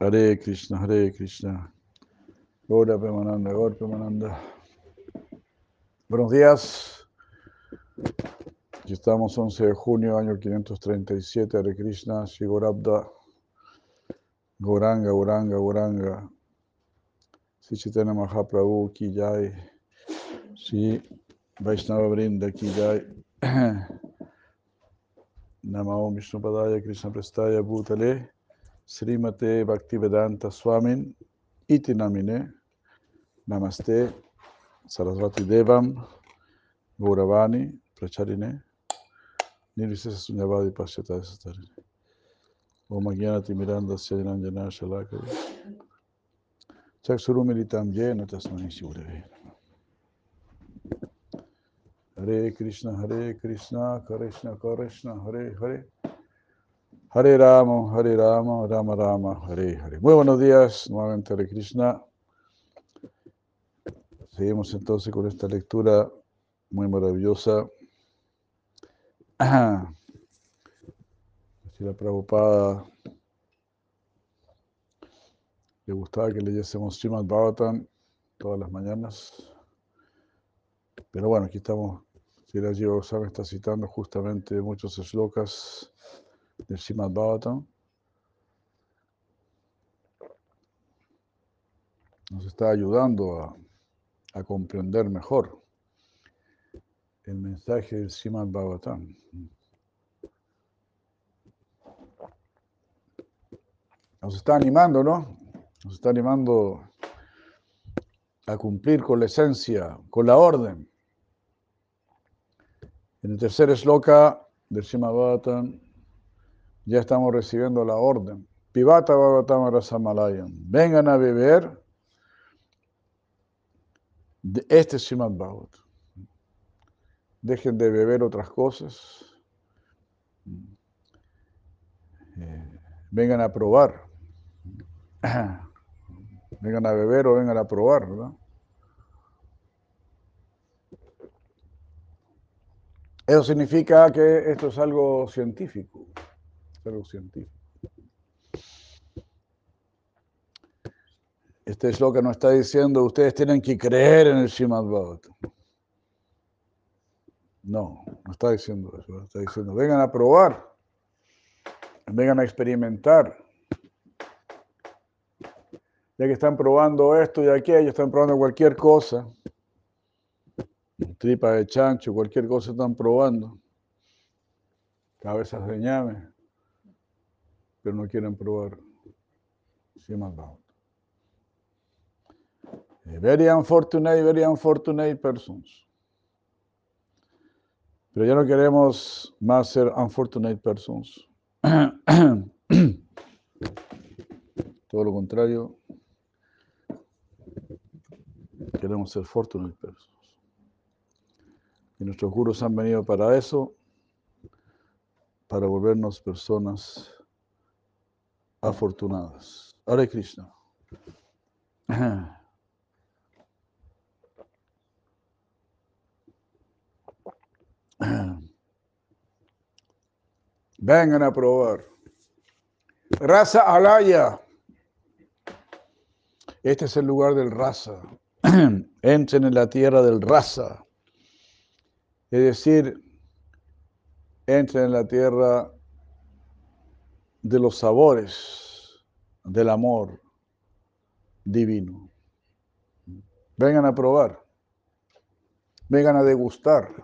Hare Krishna, Hare Krishna. Gora Pemananda, Gora Pemananda. Buenos días. Aquí estamos 11 de junio, año 537, Hare Krishna, Shigorabda, Goranga, Goranga, Goranga. Sichitana Mahaprabhu ki jai. Si Vaishnava Brinda ki jai. Namo Vishnu Padaya Krishna Prestaya Bhutale. Srimate Bhaktivedanta Swamin Iti Namine Namaste Sarasvati Devam Gauravani Pracharine Nirvisesa Sunyavadi Pasyata Satarine Om Agyanati Miranda Syajananjana Shalakari Chaksurumilitam Yena Tasmani Hare Krishna Hare Krishna Krishna Krishna Hare Hare Hare Rama, Hare Rama, Rama Rama, Hare Hare. Muy buenos días, nuevamente Hare Krishna. Seguimos entonces con esta lectura muy maravillosa. Si la Prabhupada le gustaba que leyésemos Srimad Bhagavatam todas las mañanas. Pero bueno, aquí estamos, si la Goswami está citando justamente muchos shlokas del Srimad Bhagavatam. Nos está ayudando a, a, comprender mejor el mensaje del Srimad Bhagavatam. Nos está animando, ¿no? Nos está animando a cumplir con la esencia, con la orden. En el tercer esloka del Srimad Bhagavatam ya estamos recibiendo la orden. Pivata Bhagavatam Rasamalayan. Vengan a beber de este Srimad Bhagavatam. Dejen de beber otras cosas. Eh, vengan a probar. vengan a beber o vengan a probar, ¿verdad? Eso significa que esto es algo científico científico. Este es lo que nos está diciendo, ustedes tienen que creer en el Srimad Bhagavatam. No, no está diciendo eso, está diciendo, vengan a probar, vengan a experimentar. Ya que están probando esto y aquello, están probando cualquier cosa, tripa de chancho, cualquier cosa están probando, cabezas de ñame pero no quieren probar Srimad Bhagavatam. Very unfortunate, very unfortunate persons. Pero ya no queremos más ser unfortunate persons. Todo lo contrario, queremos ser fortunate persons. Y nuestros gurus han venido para eso, para volvernos personas afortunadas. Hare Krishna. Vengan a probar. Raza Alaya. Este es el lugar del raza. Entren en la tierra del raza. Es decir, entren en la tierra de los sabores del amor divino. Vengan a probar, vengan a degustar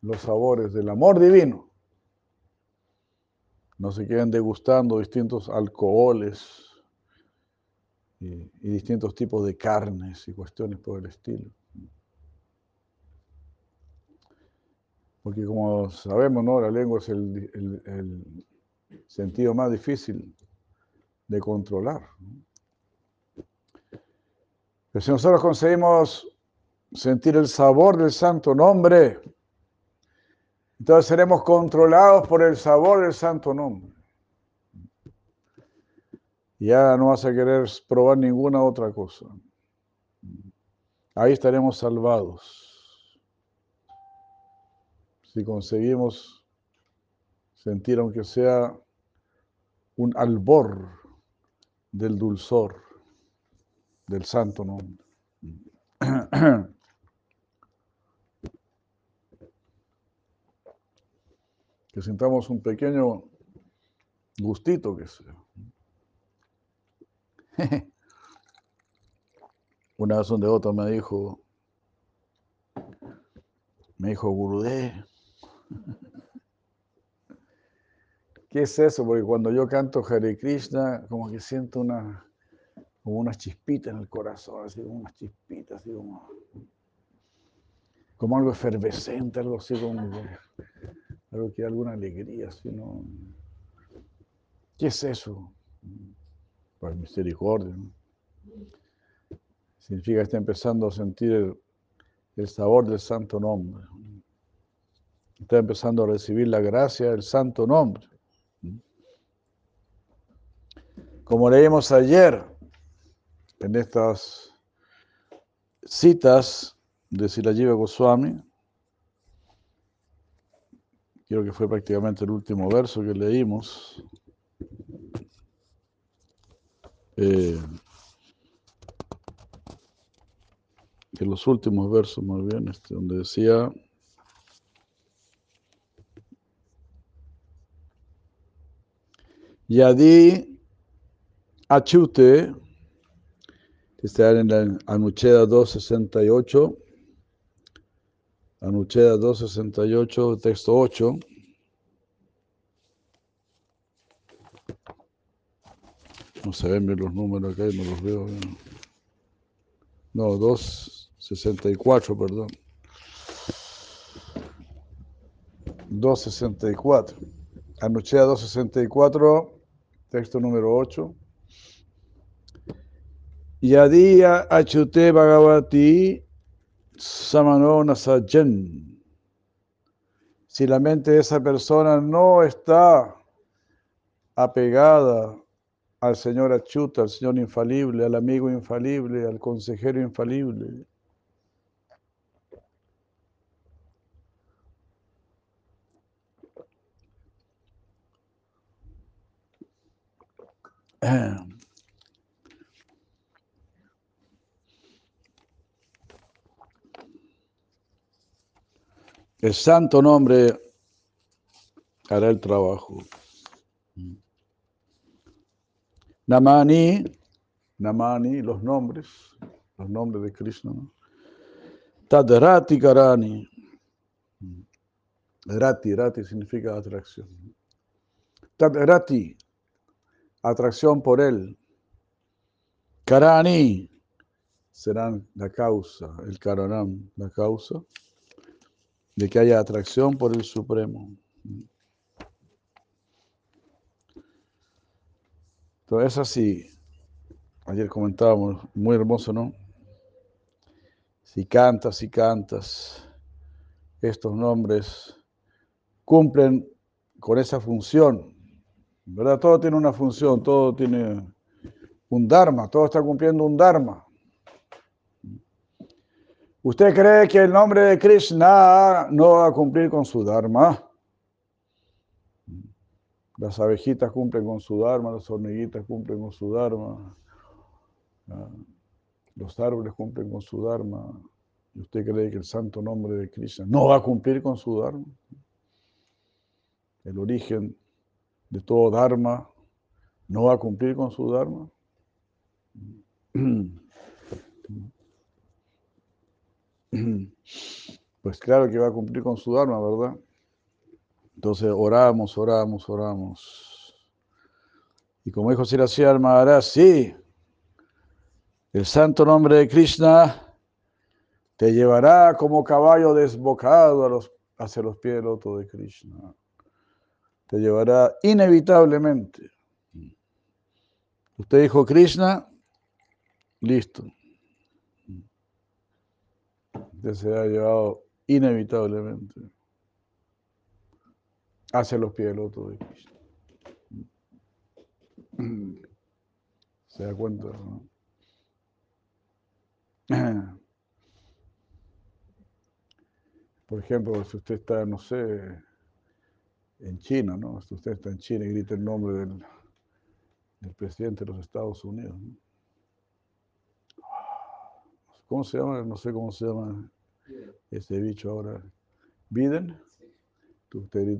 los sabores del amor divino. No se queden degustando distintos alcoholes y, distintos tipos de carnes y cuestiones por el estilo. Porque como sabemos, ¿no? la lengua es el, el, sentido más difícil de controlar. Pero si nosotros conseguimos sentir el sabor del santo nombre, entonces seremos controlados por el sabor del santo nombre. Ya no vas a querer probar ninguna otra cosa. Ahí estaremos salvados si conseguimos sentir, aunque sea un albor del dulzor del santo nombre. Que sintamos un pequeño gustito que sea. Una vez un devoto me dijo, me dijo, Gurudé, ¿qué es eso? Porque cuando yo canto Hare Krishna, como que siento una, como unas chispitas en el corazón, así como unas chispitas, así como, como algo efervescente, algo así como algo que alguna alegría, sino ¿qué es eso? Pues misericordia. Significa que está empezando a sentir el sabor del santo nombre. Está empezando a recibir la gracia del santo nombre. Como leímos ayer en estas citas de Silajiva Goswami, creo que fue prácticamente el último verso que leímos. Eh, en los últimos versos, muy bien, este, donde decía, Yadi Achute, que está en la Anucheda 268, Anucheda 268, texto 8. No se ven bien los números acá, no los veo. No, 264, perdón. 264. Anuchea 264, texto número 8. Yadi achute bhagavati Samanona Sajen. Si la mente de esa persona no está apegada al Señor Achuta, al Señor infalible, al amigo infalible, al consejero infalible, El santo nombre hará el trabajo. Namani, Namani, los nombres, los nombres de Krishna. Tadrati Karani. Rati, Rati significa atracción. Tadrati, atracción por él. Karani, serán la causa, el Karanam, la causa de que haya atracción por el Supremo. Entonces, es así. Ayer comentábamos, muy hermoso, ¿no? Si cantas, si cantas, estos nombres cumplen con esa función. ¿Verdad? Todo tiene una función, todo tiene un Dharma, todo está cumpliendo un Dharma. ¿Usted cree que el nombre de Krishna no va a cumplir con su Dharma? Las abejitas cumplen con su Dharma, las hormiguitas cumplen con su Dharma, los árboles cumplen con su Dharma. ¿Y usted cree que el santo nombre de Krishna no va a cumplir con su Dharma? El origen de todo Dharma no va a cumplir con su Dharma. Pues claro que va a cumplir con su Dharma, ¿verdad? Entonces oramos, oramos, oramos. Y como dijo Siracía Maharaj, sí, el santo nombre de Krishna te llevará como caballo desbocado hacia los pies del loto de Krishna. Te llevará inevitablemente. Usted dijo Krishna, listo se ha llevado inevitablemente hacia los pies del otro de Cristo. ¿Se da cuenta? Por ejemplo, si usted está, no sé, en China, ¿no? Si usted está en China y grita el nombre del, el presidente de los Estados Unidos. ¿Cómo se llama? No sé cómo se llama ese bicho ahora. ¿Biden? Usted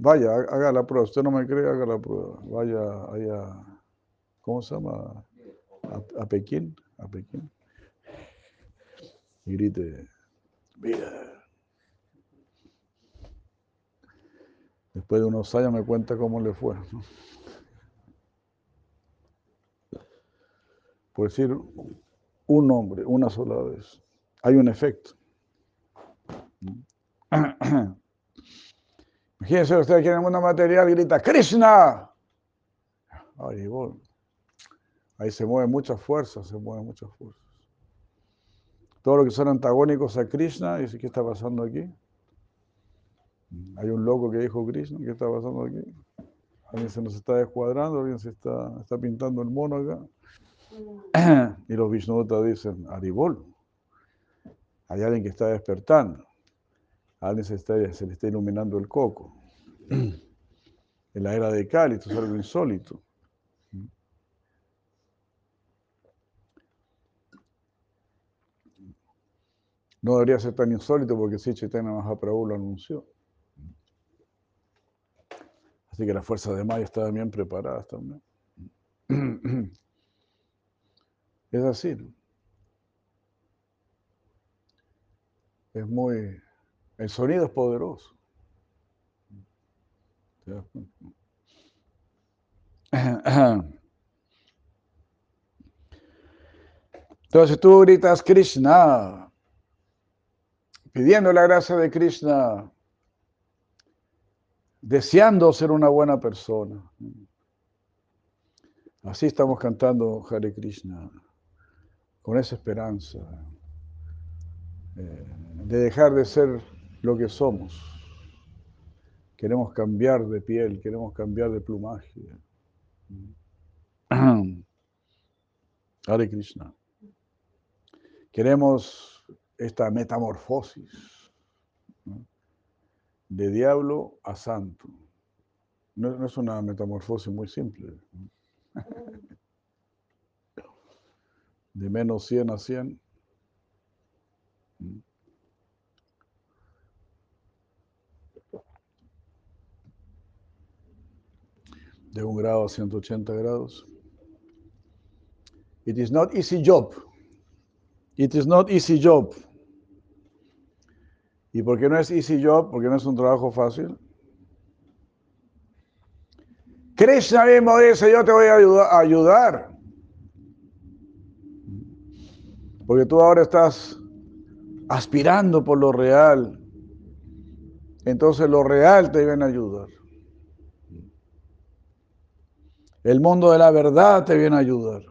vaya, haga la prueba. Usted no me cree, haga la prueba. Vaya allá, ¿cómo se llama? A, Pekín, a Pekín. Y grite, Biden. Después de unos años me cuenta cómo le fue. Por decir un nombre, una sola vez, hay un efecto. Imagínense usted aquí en el mundo material grita Krishna. Ahí se mueven muchas fuerzas, se mueven muchas fuerzas. Todo lo que son antagónicos a Krishna, dice, ¿qué está pasando aquí? Hay un loco que dijo Krishna, ¿qué está pasando aquí? Alguien se nos está descuadrando, alguien se está, está pintando el mono acá. Y los Vishnutas dicen, Aribol, hay alguien que está despertando, alguien se, está, se le está iluminando el coco. En la era de Cali, esto es algo insólito. No debería ser tan insólito porque si Chaitanya Mahaprabhu lo anunció. Así que las fuerzas de Maya estaban bien preparadas también. Es así. Es muy... El sonido es poderoso. Entonces tú gritas Krishna, pidiendo la gracia de Krishna, deseando ser una buena persona. Así estamos cantando Hare Krishna, con esa esperanza eh, de dejar de ser lo que somos. Queremos cambiar de piel, queremos cambiar de plumaje. Hare Krishna. Queremos esta metamorfosis de diablo a santo. No, es una metamorfosis muy simple. De menos 100 a 100. De un grado a 180 grados. It is not easy job. It is not easy job. ¿Y por qué no es easy job? Porque no es un trabajo fácil. Krishna mismo dice, yo te voy a ayudar. Porque tú ahora estás aspirando por lo real. Entonces lo real te viene a ayudar. El mundo de la verdad te viene a ayudar.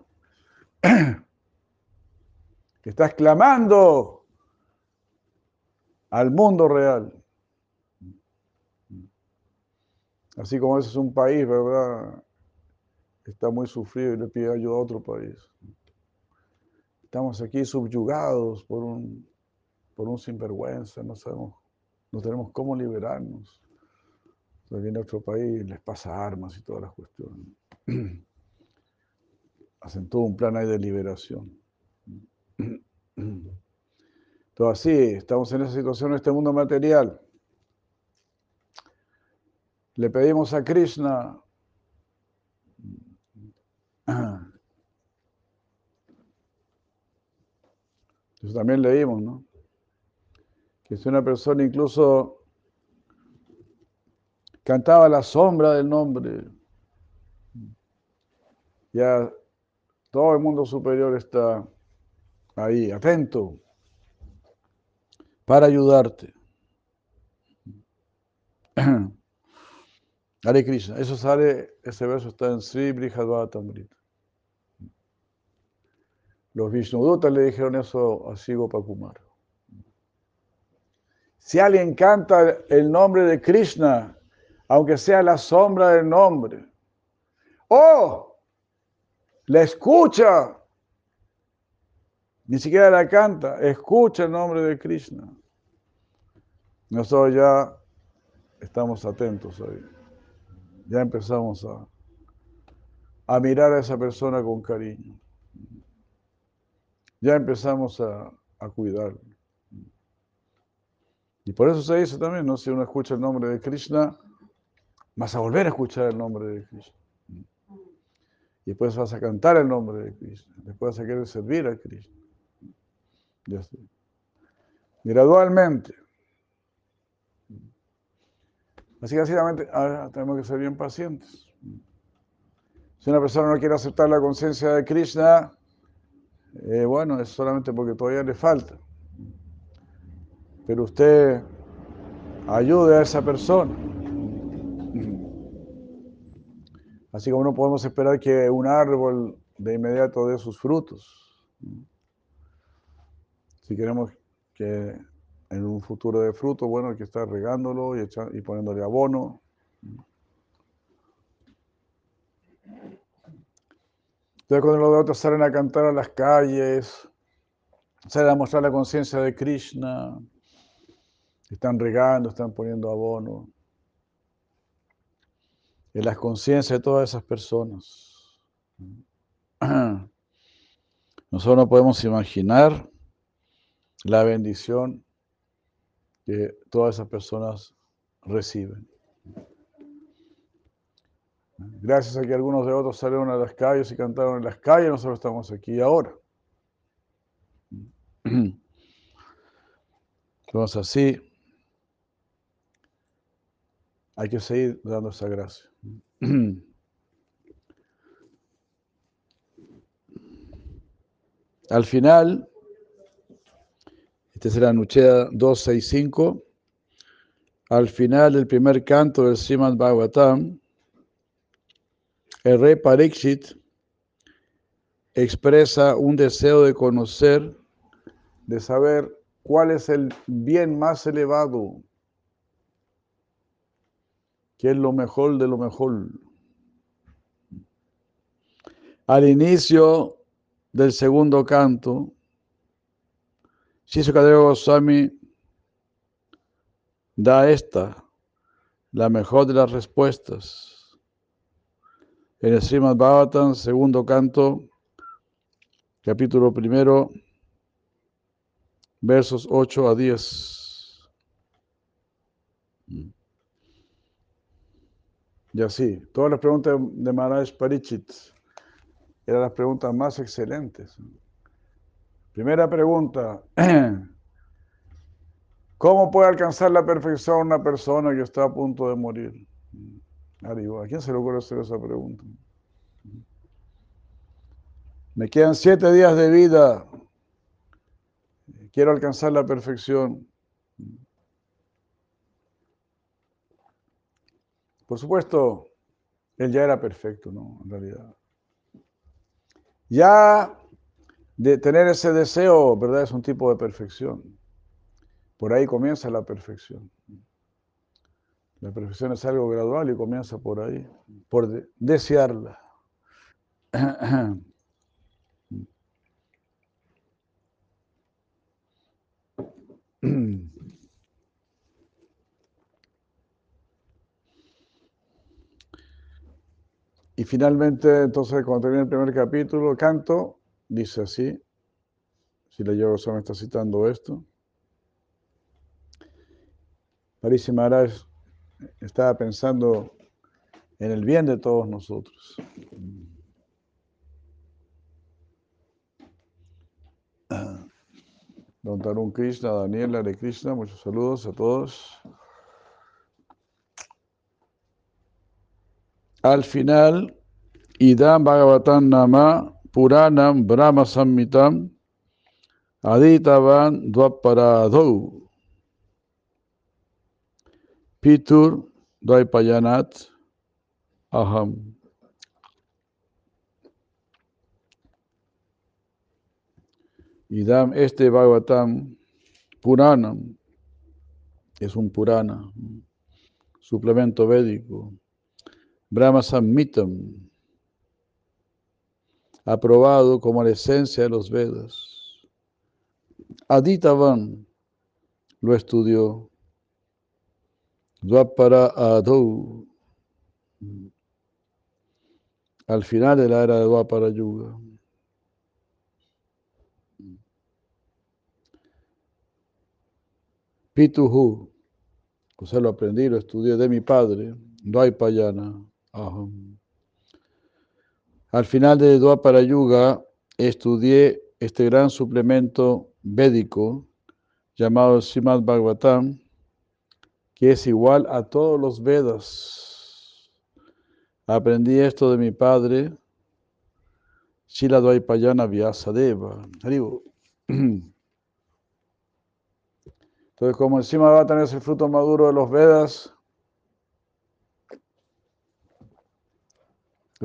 Estás clamando al mundo real. Así como ese es un país, ¿verdad? Está muy sufrido y le pide ayuda a otro país. Estamos aquí subyugados por un, por un sinvergüenza, no sabemos, no tenemos cómo liberarnos. Entonces viene a otro país, les pasa armas y todas las cuestiones. Hacen todo un plan ahí de liberación. Todo así, estamos en esa situación en este mundo material. Le pedimos a Krishna Eso también leímos, ¿no? Que si una persona incluso cantaba la sombra del nombre, ya todo el mundo superior está ahí, atento para ayudarte. Hare Krishna. Eso sale, ese verso está en Sri Brihadvatamrita. Los Vishnudutas le dijeron eso a Sigo Pakumar. Si alguien canta el nombre de Krishna, aunque sea la sombra del nombre, o la escucha ni siquiera la canta, escucha el nombre de Krishna. Nosotros ya estamos atentos ahí. Ya empezamos a, a mirar a esa persona con cariño. Ya empezamos a, a. Y por eso se dice también, ¿no? Si uno escucha el nombre de Krishna, vas a volver a escuchar el nombre de Krishna. Y después vas a cantar el nombre de Krishna. Después vas a querer servir a Krishna. Gradualmente. Así que básicamente tenemos que ser bien pacientes. Si una persona no quiere aceptar la conciencia de Krishna, eh, bueno, es solamente porque todavía le falta. Pero usted ayude a esa persona. Así como no podemos esperar que un árbol de inmediato dé sus frutos. Si queremos que en un futuro de fruto, bueno, hay que estar regándolo y, y poniéndole abono. Entonces cuando los otros salen a cantar a las calles, salen a mostrar la conciencia de Krishna, están regando, están poniendo abono. En las conciencias de todas esas personas. Nosotros no podemos imaginar la bendición que todas esas personas reciben. Gracias a que algunos de otros salieron a las calles y cantaron en las calles, nosotros estamos aquí ahora. Entonces así, hay que seguir dando esa gracia. Al final, este será Nucheda 265, al final del primer canto del Srimad Bhagavatam, el rey Parikshit expresa un deseo de conocer, de saber cuál es el bien más elevado, qué es lo mejor de lo mejor. Al inicio del segundo canto, Shishukadeva Goswami da esta, la mejor de las respuestas en el Srimad Bhagavatam, segundo canto, capítulo primero, versos 8 a 10. Y así, todas las preguntas de Maharaj Parichit eran las preguntas más excelentes. Primera pregunta, ¿cómo puede alcanzar la perfección una persona que está a punto de morir? ¿a quién se le ocurre hacer esa pregunta? Me quedan siete días de vida. Quiero alcanzar la perfección. Por supuesto, él ya era perfecto, ¿no? En realidad. Ya de tener ese deseo, ¿verdad? Es un tipo de perfección. Por ahí comienza la perfección. La perfección es algo gradual y comienza por ahí, por desearla. Y finalmente, entonces, cuando termina el primer capítulo, canto, dice así, si la Yoga me está citando esto. Parisi Maharaj estaba pensando en el bien de todos nosotros. Don Tarun Krishna, Daniela de Krishna, muchos saludos a todos. Al final, Idam Bhagavatam Nama Puranam Brahma Sammitam Aditavan Dvaparadhu Pitur Dvaipayanat Aham. Idam, este Bhagavatam Puranam, es un Purana, suplemento védico. Brahma Sammitam, aprobado como la esencia de los Vedas. Aditavan lo estudió. Dvapara Adou. al final de la era de Dwapara Yuga. Pituhu, o sea, lo aprendí, lo estudié de mi padre, Dvaipayana. Aham. Al final de Dwapara estudié este gran suplemento védico llamado Srimad Bhagavatam, que es igual a todos los Vedas. Aprendí esto de mi padre, Shila Vyasadeva. Entonces, como va a tener el fruto maduro de los Vedas,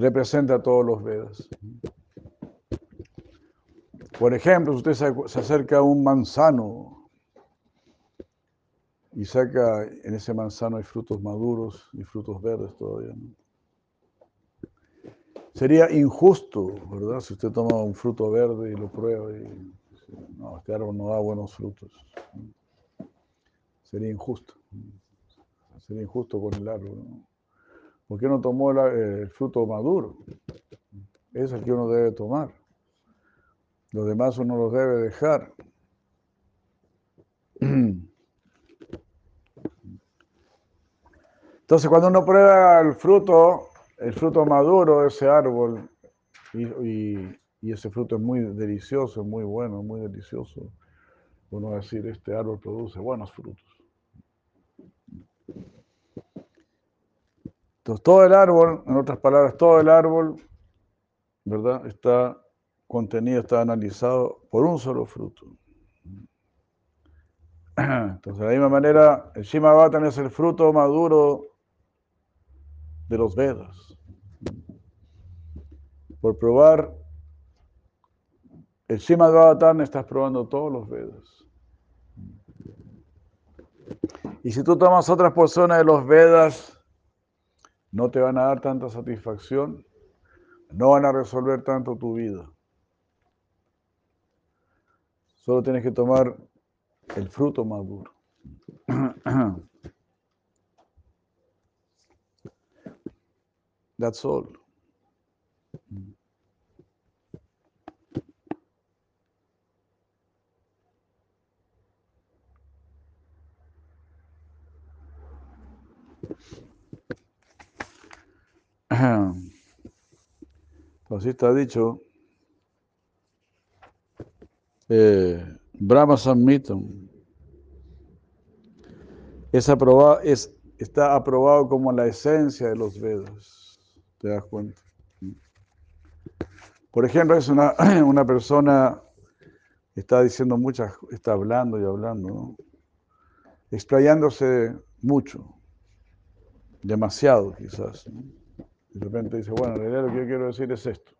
representa todos los Vedas. Por ejemplo, si usted se acerca a un manzano y saca, en ese manzano hay frutos maduros y frutos verdes todavía. Sería injusto, ¿verdad? Si usted toma un fruto verde y lo prueba y no, este árbol no da buenos frutos. Sería injusto. Sería injusto con el árbol. ¿Por qué no tomó el, fruto maduro? Es el que uno debe tomar. Los demás uno los debe dejar. Entonces, cuando uno prueba el fruto, el fruto maduro de ese árbol, y, ese fruto es muy delicioso, muy bueno, muy delicioso, uno va a decir, este árbol produce buenos frutos. Entonces, todo el árbol, en otras palabras, todo el árbol, ¿verdad? Está contenido, está analizado por un solo fruto. Entonces, de la misma manera, el Shimabatan es el fruto maduro de los Vedas. Por probar el Shimad Bhavatan estás probando todos los Vedas. Y si tú tomas otras porciones de los Vedas, no te van a dar tanta satisfacción, no van a resolver tanto tu vida. Solo tienes que tomar el fruto maduro. That's all. Así está dicho. Eh, Brahma Samhitam es aprobado, es, está aprobado como la esencia de los Vedas. ¿Te das cuenta? Por ejemplo, es una, una persona está diciendo muchas, está hablando y hablando, ¿no? explayándose mucho, demasiado quizás. De repente dice, bueno, en realidad lo que yo quiero decir es esto.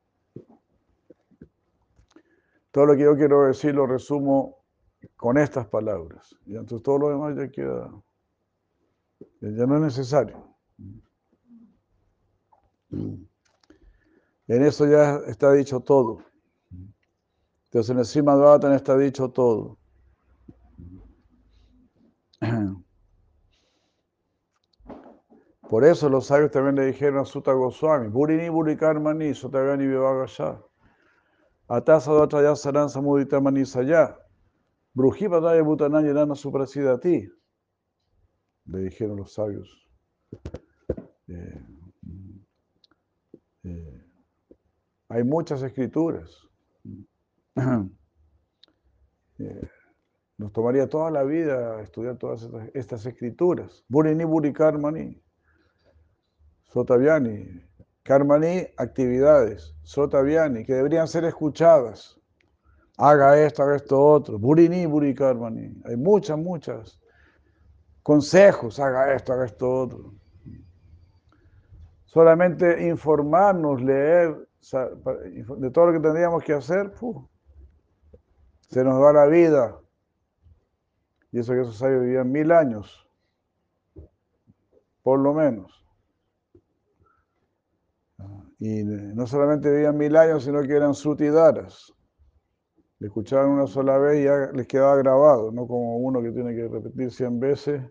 Todo lo que yo quiero decir lo resumo con estas palabras. Y entonces todo lo demás ya queda, ya no es necesario. En eso ya está dicho todo. Entonces en el Srimad está dicho todo. Por eso los sabios también le dijeron a Sutta Goswami, Burini Burikarmani, Sotagani Vivagaya, Atasa Datra Saransa Muditamani Saya, Brujipadaya Bhutanaya Suprasida a ti. Le dijeron los sabios. Eh, eh, hay muchas escrituras. Eh, nos tomaría toda la vida estudiar todas estas, escrituras. Burini Buri Karmani, Sotaviani, Karmani, actividades, Sotaviani, que deberían ser escuchadas. Haga esto, haga esto otro. Burini Buri Karmani. Hay muchas, muchas consejos. Haga esto, haga esto otro solamente informarnos, leer, de todo lo que tendríamos que hacer, se nos va la vida. Y eso que esos sabios vivían mil años, por lo menos. Y no solamente vivían mil años, sino que eran sutidaras. Le escuchaban una sola vez y ya les quedaba grabado, no como uno que tiene que repetir cien veces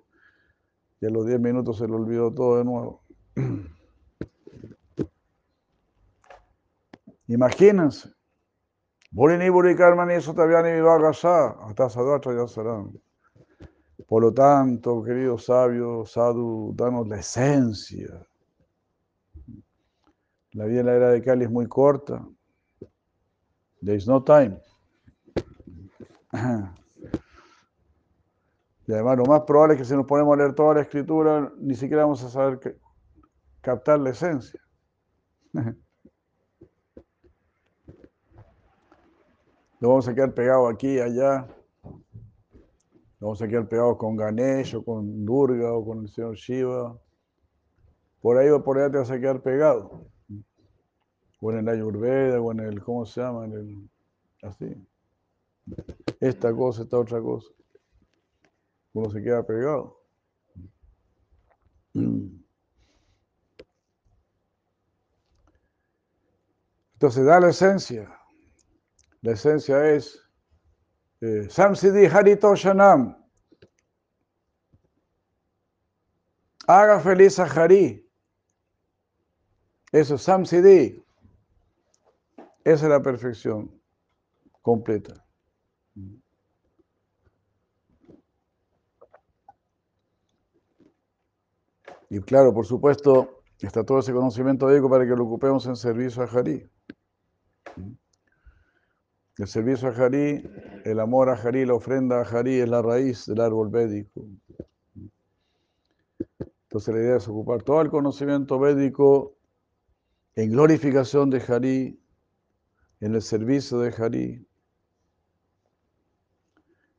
y a los diez minutos se le olvidó todo de nuevo. Imagínense. Burini Buri Karmani Sotavyani Vivagasa, hasta Sadvatra Yasaram. Por lo tanto, queridos sabios, sadhu, danos la esencia. La vida en la era de Cali es muy corta. There is no time. Y además lo más probable es que si nos ponemos a leer toda la escritura, ni siquiera vamos a saber captar la esencia. Nos vamos a quedar pegados aquí allá. Nos vamos a quedar pegados con Ganesh o con Durga o con el señor Shiva. Por ahí o por allá te vas a quedar pegado. O en el Ayurveda o en el, ¿cómo se llama? En el, así. Esta cosa, esta otra cosa. Uno se queda pegado. Entonces da la esencia. La esencia es eh, Samsiddhi Harito Shanam. Haga feliz a Hari. Eso, Samsiddhi. Esa es la perfección completa. Y claro, por supuesto, está todo ese conocimiento védico para que lo ocupemos en servicio a Hari. El servicio a Hari, el amor a Hari, la ofrenda a Hari es la raíz del árbol védico. Entonces la idea es ocupar todo el conocimiento védico en glorificación de Hari, en el servicio de Hari.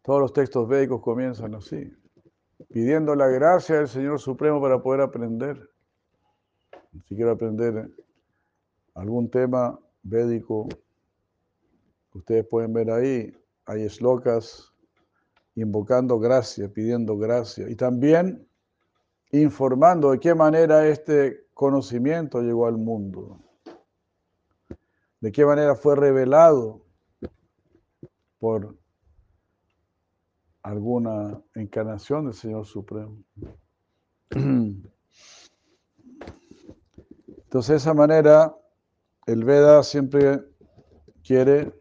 Todos los textos védicos comienzan así, pidiendo la gracia del Señor Supremo para poder aprender. Si quiero aprender algún tema védico, Ustedes pueden ver ahí, hay eslocas invocando gracia, pidiendo gracia y también informando de qué manera este conocimiento llegó al mundo, de qué manera fue revelado por alguna encarnación del Señor Supremo. Entonces, de esa manera, el Veda siempre quiere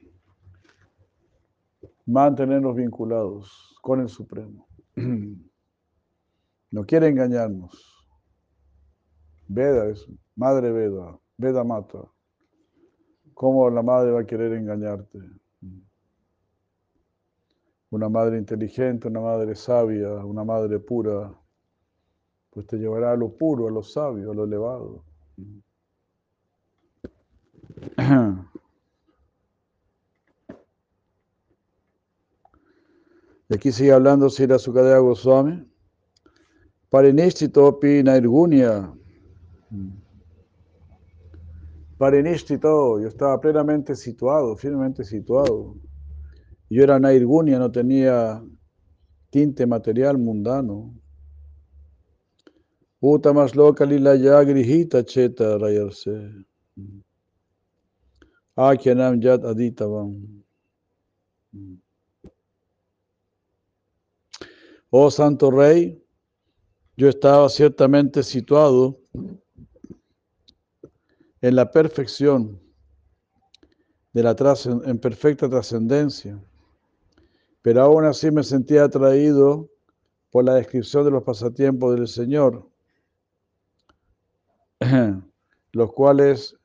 mantenernos vinculados con el Supremo. No quiere engañarnos. Veda es madre Veda, Veda mata. ¿Cómo la madre va a querer engañarte? Una madre inteligente, una madre sabia, una madre pura, pues te llevará a lo puro, a lo sabio, a lo elevado. Y aquí sigue hablando Sira Sukadeva Goswami. Parinistitopi Nairgunya. Parinistito, yo estaba plenamente situado, firmemente situado. Yo era Nairgunya, no tenía tinte material mundano. Uta más loca lila ya grihita cheta rayarse. Akyanam yat aditavam. Oh Santo Rey, yo estaba ciertamente situado en la perfección, de la en perfecta trascendencia, pero aún así me sentía atraído por la descripción de los pasatiempos del Señor, los cuales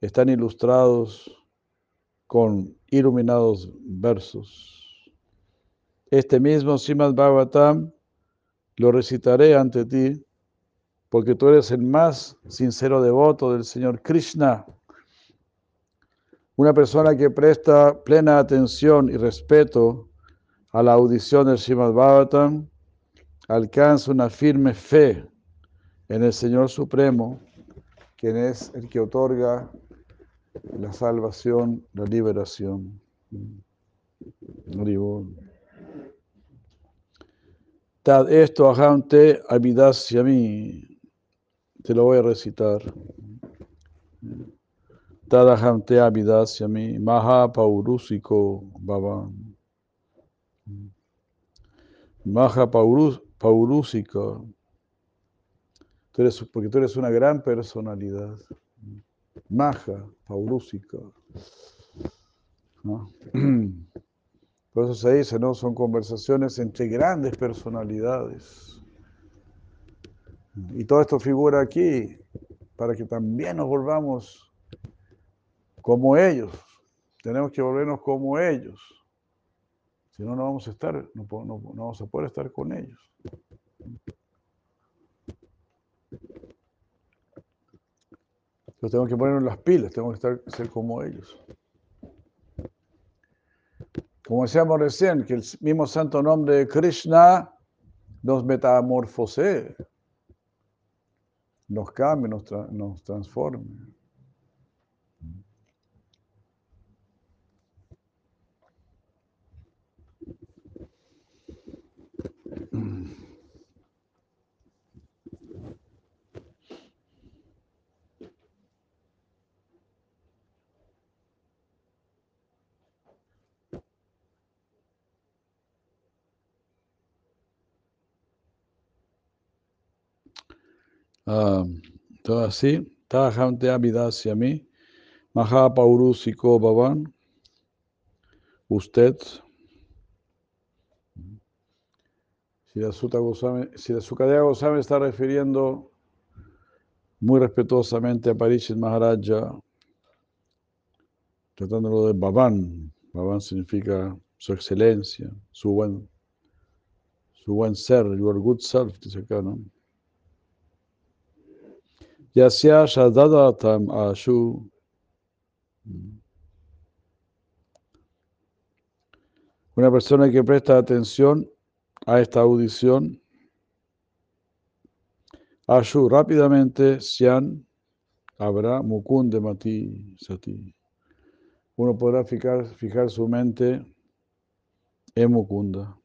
están ilustrados con iluminados versos. Este mismo Simad Bhagavatam lo recitaré ante ti, porque tú eres el más sincero devoto del Señor Krishna. Una persona que presta plena atención y respeto a la audición del Simad Bhagavatam alcanza una firme fe en el Señor Supremo, quien es el que otorga la salvación, la liberación. Tad esto ajante hacia mí. Te lo voy a recitar. Tad ajante hacia mí. Maha paurusiko baba. Maha paurusika. Tú eres, porque tú eres una gran personalidad. maja, paurúsica. Por eso se dice, ¿no? Son conversaciones entre grandes personalidades. Y todo esto figura aquí para que también nos volvamos como ellos. Tenemos que volvernos como ellos. Si no, no vamos a estar, no, vamos a poder estar con ellos. Entonces tenemos que ponernos las pilas, tenemos que estar, ser como ellos. Como decíamos recién, que el mismo santo nombre de Krishna nos metamorfose, nos cambie, nos, nos transforme. Todo así, Tahante Abhidasya Mahapaurusiko Bhavan, usted, si la Goswami, si la Sukadeva Goswami está refiriendo muy respetuosamente a Parishit Maharaja, tratándolo de Bhavan, Bhavan significa su excelencia, su buen, su buen ser, your good self, dice acá, ¿no? Yasya Shadadatam Ashu. Una persona que presta atención a esta audición, Ashu rápidamente, Sian, habrá Mukunde Mati Sati. Uno podrá fijar, fijar su mente en Mukunda.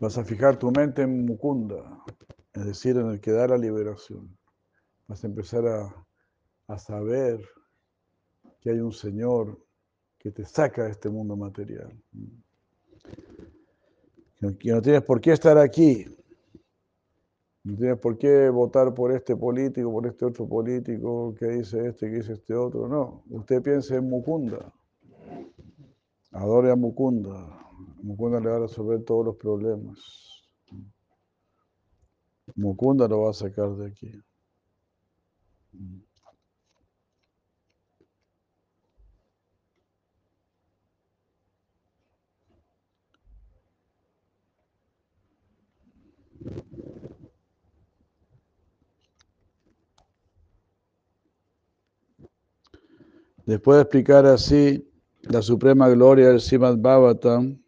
Vas a fijar tu mente en Mukunda, es decir, en el que da la liberación. Vas a empezar a, saber que hay un Señor que te saca de este mundo material. Que no tienes por qué estar aquí. No tienes por qué votar por este político, por este otro político, que dice este, que dice este otro. No, usted piense en Mukunda. Adore a Mukunda. Mukunda le va a resolver todos los problemas. Mukunda lo va a sacar de aquí. Después de explicar así la suprema gloria del Srimad Bhagavatam,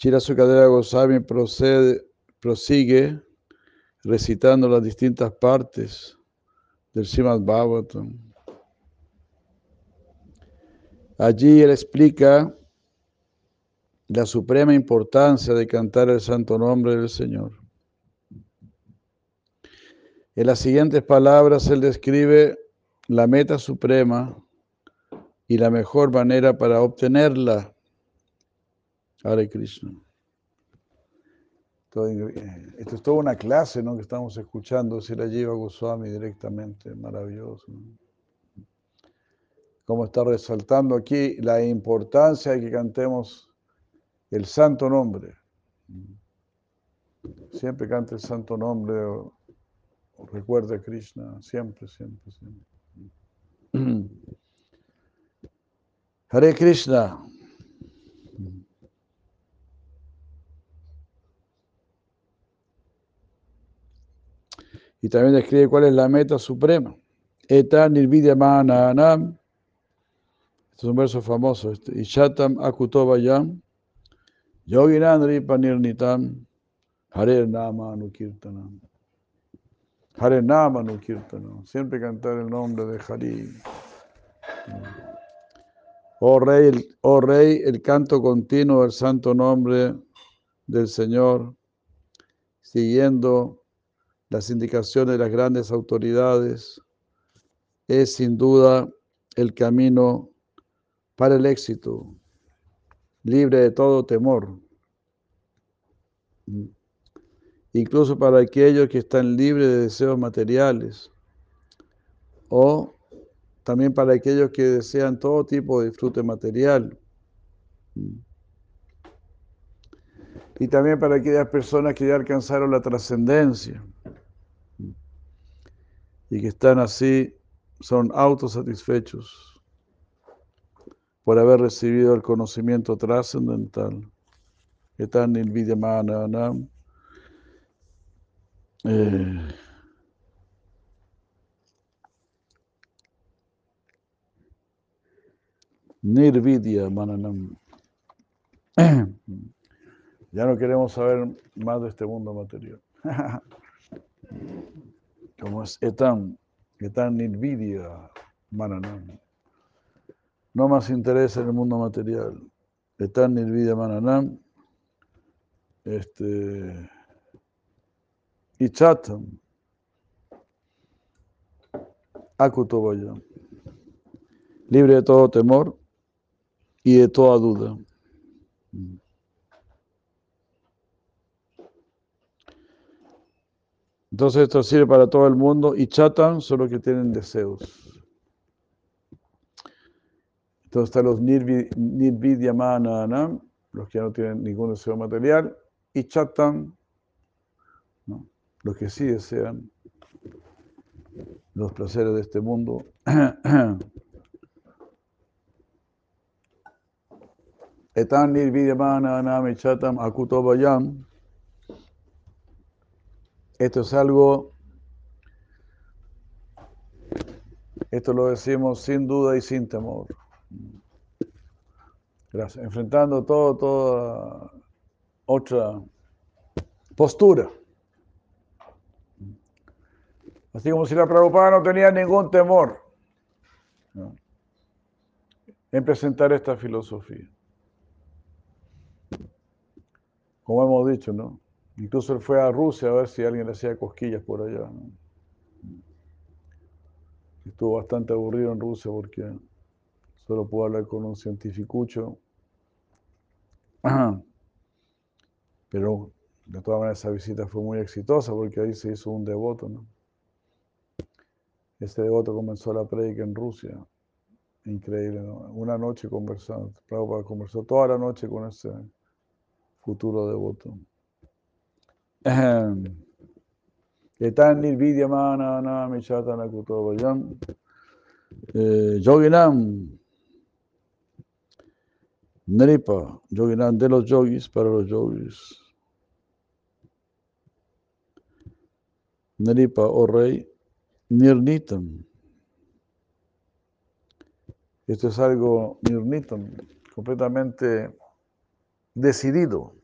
Shira Sukadeva Goswami procede, prosigue recitando las distintas partes del Srimad Bhagavatam. Allí él explica la suprema importancia de cantar el santo nombre del Señor. En las siguientes palabras él describe la meta suprema y la mejor manera para obtenerla. Hare Krishna. Eh, esto es toda una clase ¿no? que estamos escuchando, si la lleva Goswami directamente, maravilloso. Como está resaltando aquí la importancia de que cantemos el santo nombre. Siempre cante el santo nombre o, recuerde a Krishna, siempre, siempre, siempre. Hare Krishna. Y también describe cuál es la meta suprema. Eta nirvidyamananam. Este es un verso famoso. Este, Ishatam akutovayam. Yoginandri panirnitam. Hare nama anukirtanam. Hare. Siempre cantar el nombre de Hari. Oh rey, oh rey, el canto continuo del santo nombre del Señor, siguiendo las indicaciones de las grandes autoridades, es sin duda el camino para el éxito, libre de todo temor. incluso para aquellos que están libres de deseos materiales, o también para aquellos que desean todo tipo de disfrute material. Y también para aquellas personas que ya alcanzaron la trascendencia y que están así, son autosatisfechos por haber recibido el conocimiento trascendental. Están nilvidyamananam. Eh, Nirvidya Mananam. Ya no queremos saber más de este mundo material. Como es etan, etan nirvidya mananam. No más interés en el mundo material. Etan nirvidya mananam. Este. Y chatam. Akutobaya. Libre de todo temor y de toda duda. Entonces esto sirve para todo el mundo y chatan solo que tienen deseos. Entonces están los nirvidyamananam, los que no tienen ningún deseo material, y chatan, los que sí desean los placeres de este mundo. Etan nirvidyamananam y chatam akutobayam. Esto es algo, esto lo decimos sin duda y sin temor. Gracias. Enfrentando todo, toda otra postura. Así como si la Prabhupada no tenía ningún temor en presentar esta filosofía. Como hemos dicho, ¿no? Incluso él fue a Rusia a ver si alguien le hacía cosquillas por allá. Estuvo bastante aburrido en Rusia porque solo pudo hablar con un cientificucho. Pero de todas maneras esa visita fue muy exitosa porque ahí se hizo un devoto. ¿no? Ese devoto comenzó la prédica en Rusia. Increíble, ¿no? Una noche conversando. Prabhupada conversó toda la noche con ese futuro devoto. Etan nirvidyamana nami chatana kutovayam. Yoginam. Nripa. Yoginam de los yogis para los yogis. Nripa, oh rey. Nirnitam. Esto es algo nirnitam, completamente decidido.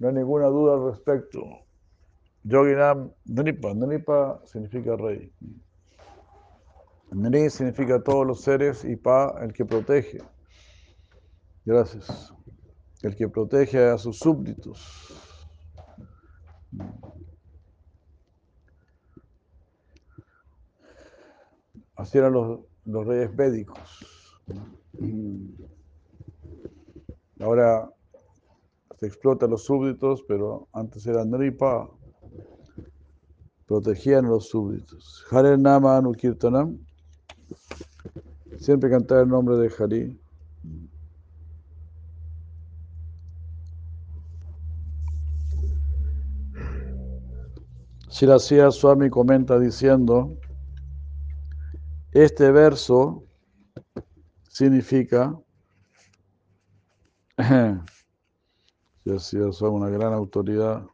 No hay ninguna duda al respecto. Yoginam Dnipa. Dnipa significa rey. Nri significa todos los seres y Pa el que protege. Gracias. El que protege a sus súbditos. Así eran los, los reyes védicos. Ahora se explota a los súbditos, pero antes era Nripa, protegían a los súbditos. Hare Nama Anukirtanam, siempre cantar el nombre de Hari. Shirasiya Swami comenta diciendo, este verso significa Así son una gran autoridad.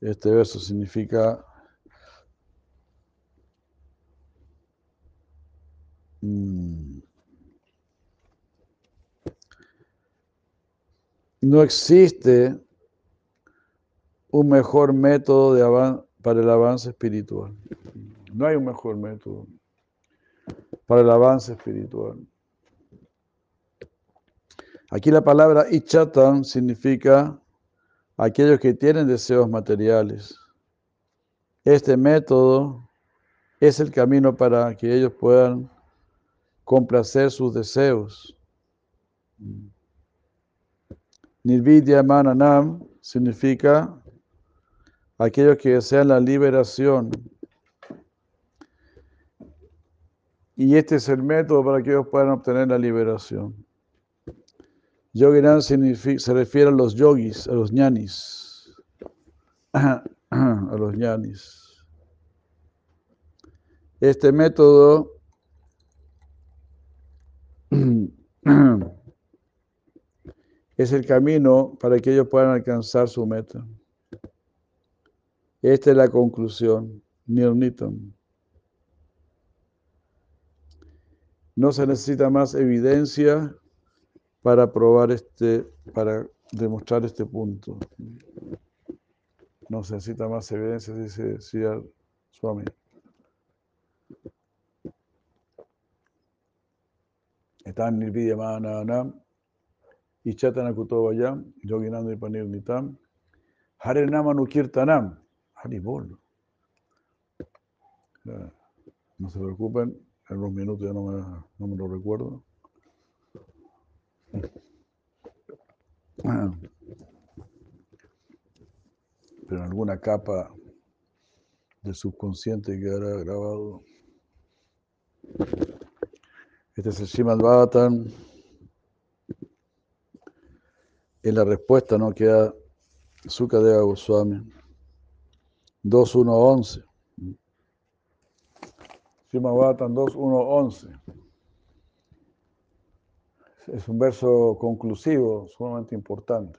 Este verso significa mm, no existe un mejor método de para el avance espiritual. No hay un mejor método para el avance espiritual. Aquí la palabra ichatan significa aquellos que tienen deseos materiales. Este método es el camino para que ellos puedan complacer sus deseos. Nirvidya Mananam significa aquellos que desean la liberación. Y este es el método para que ellos puedan obtener la liberación. Yoginan se refiere a los yogis, a los ñanis. a los ñanis. Este método es el camino para que ellos puedan alcanzar su meta. Esta es la conclusión. Nirnitam. No se necesita más evidencia para probar este, para demostrar este punto. No se necesita más evidencia, dice Sri Swami. Están Nirvidyamananam, Ichatana Kutovayam, Yoginanda y Panir Nitam, Hare Nama Nukirtanam, Haribol. No se preocupen, en unos minutos ya no me, no me lo recuerdo. Pero en alguna capa del subconsciente quedará grabado. Este es el Srimad Bhavatan. En la respuesta no queda Sukadeva Goswami. 2.1.11. Srimad Bhavatan 2.1.11. Es un verso conclusivo, sumamente importante.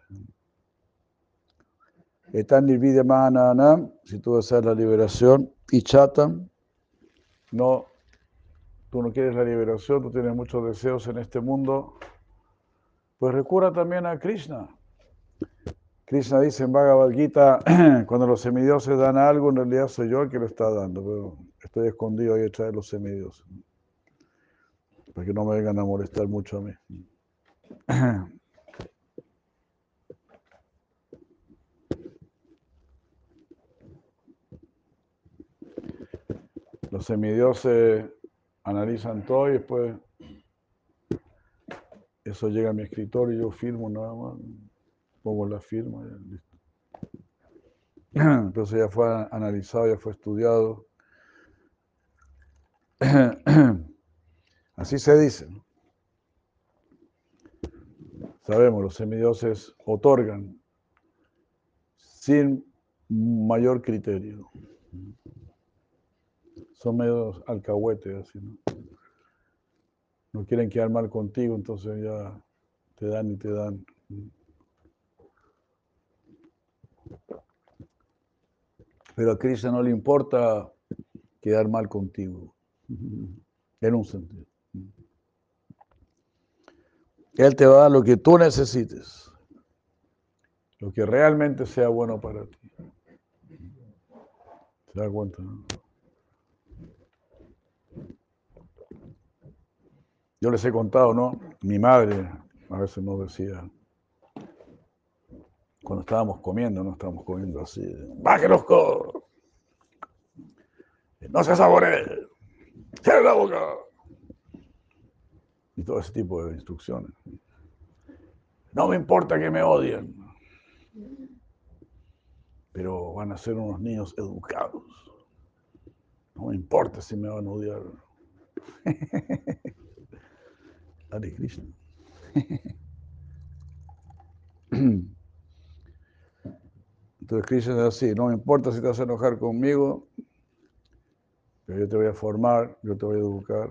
Etan mahananam, si tú deseas la liberación, y chatam, no, tú no quieres la liberación, tú tienes muchos deseos en este mundo, pues recurra también a Krishna. Krishna dice en Bhagavad Gita, cuando los semidioses dan algo, en realidad soy yo el que lo está dando, pero estoy escondido ahí detrás de los semidioses para que no me vengan a molestar mucho a mí. Los semidioses analizan todo y después eso llega a mi escritorio y yo firmo nada más, pongo la firma y listo. Entonces ya fue analizado, ya fue estudiado. Así se dice. Sabemos, los semidioses otorgan sin mayor criterio. Son medios alcahuetes, así, ¿no? No quieren quedar mal contigo, entonces ya te dan y te dan. Pero a Krishna no le importa quedar mal contigo, en un sentido. Él te va a dar lo que tú necesites, lo que realmente sea bueno para ti. ¿Se da cuenta? Yo les he contado, ¿no? Mi madre a veces nos decía, cuando estábamos comiendo, no estábamos comiendo así, baje los no se saboree, cierre la boca y todo ese tipo de instrucciones. No me importa que me odien, pero van a ser unos niños educados. No me importa si me van a odiar. Hare Krishna. Entonces Krishna es así, no me importa si te vas a enojar conmigo, pero yo te voy a formar, yo te voy a educar.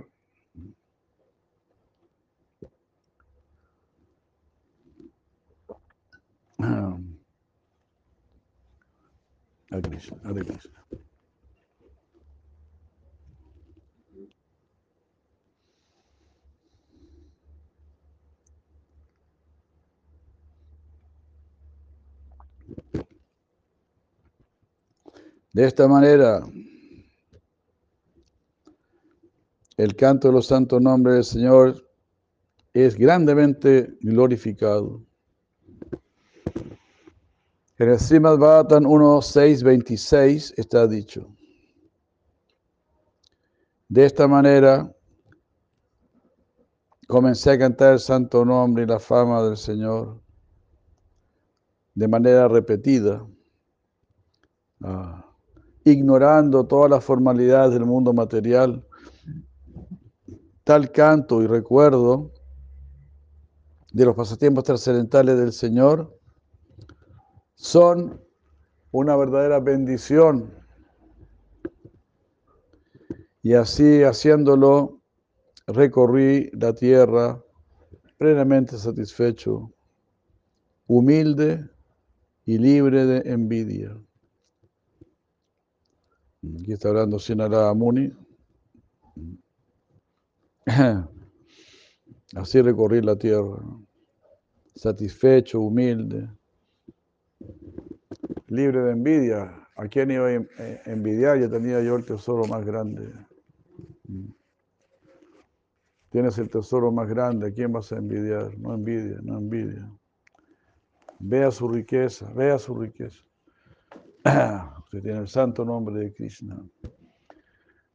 Krishna. De esta manera, el canto de los santos nombres del Señor es grandemente glorificado. En el Srimad Bhattan 1.6.26 está dicho, de esta manera comencé a cantar el santo nombre y la fama del Señor de manera repetida, ah, ignorando todas las formalidades del mundo material, tal canto y recuerdo de los pasatiempos trascendentales del Señor son una verdadera bendición. Y así haciéndolo, recorrí la tierra plenamente satisfecho, humilde y libre de envidia. Aquí está hablando Sinara Muni. Así recorrí la tierra, satisfecho, humilde, libre de envidia. ¿A quién iba a eh, envidiar? Ya tenía yo el tesoro más grande. Tienes el tesoro más grande, ¿a quién vas a envidiar? No envidia, no envidia. Vea su riqueza, vea su riqueza. Usted tiene el santo nombre de Krishna.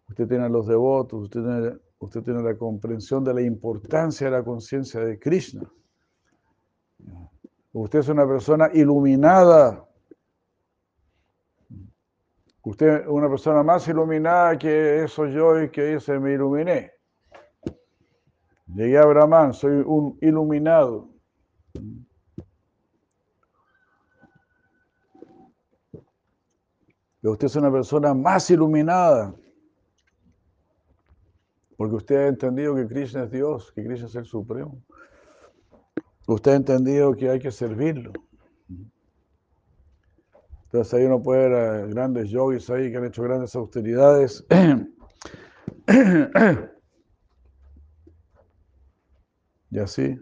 Usted tiene a los devotos, usted tiene usted tiene la comprensión de la importancia de la conciencia de Krishna. Usted es una persona iluminada. Usted es una persona más iluminada que eso yo y que ese me iluminé. Llegué a Brahman, soy un iluminado. Usted es una persona más iluminada. Porque usted ha entendido que Krishna es Dios, que Krishna es el Supremo. Usted ha entendido que hay que servirlo. Entonces ahí uno puede ver a grandes yogis ahí que han hecho grandes austeridades. y así.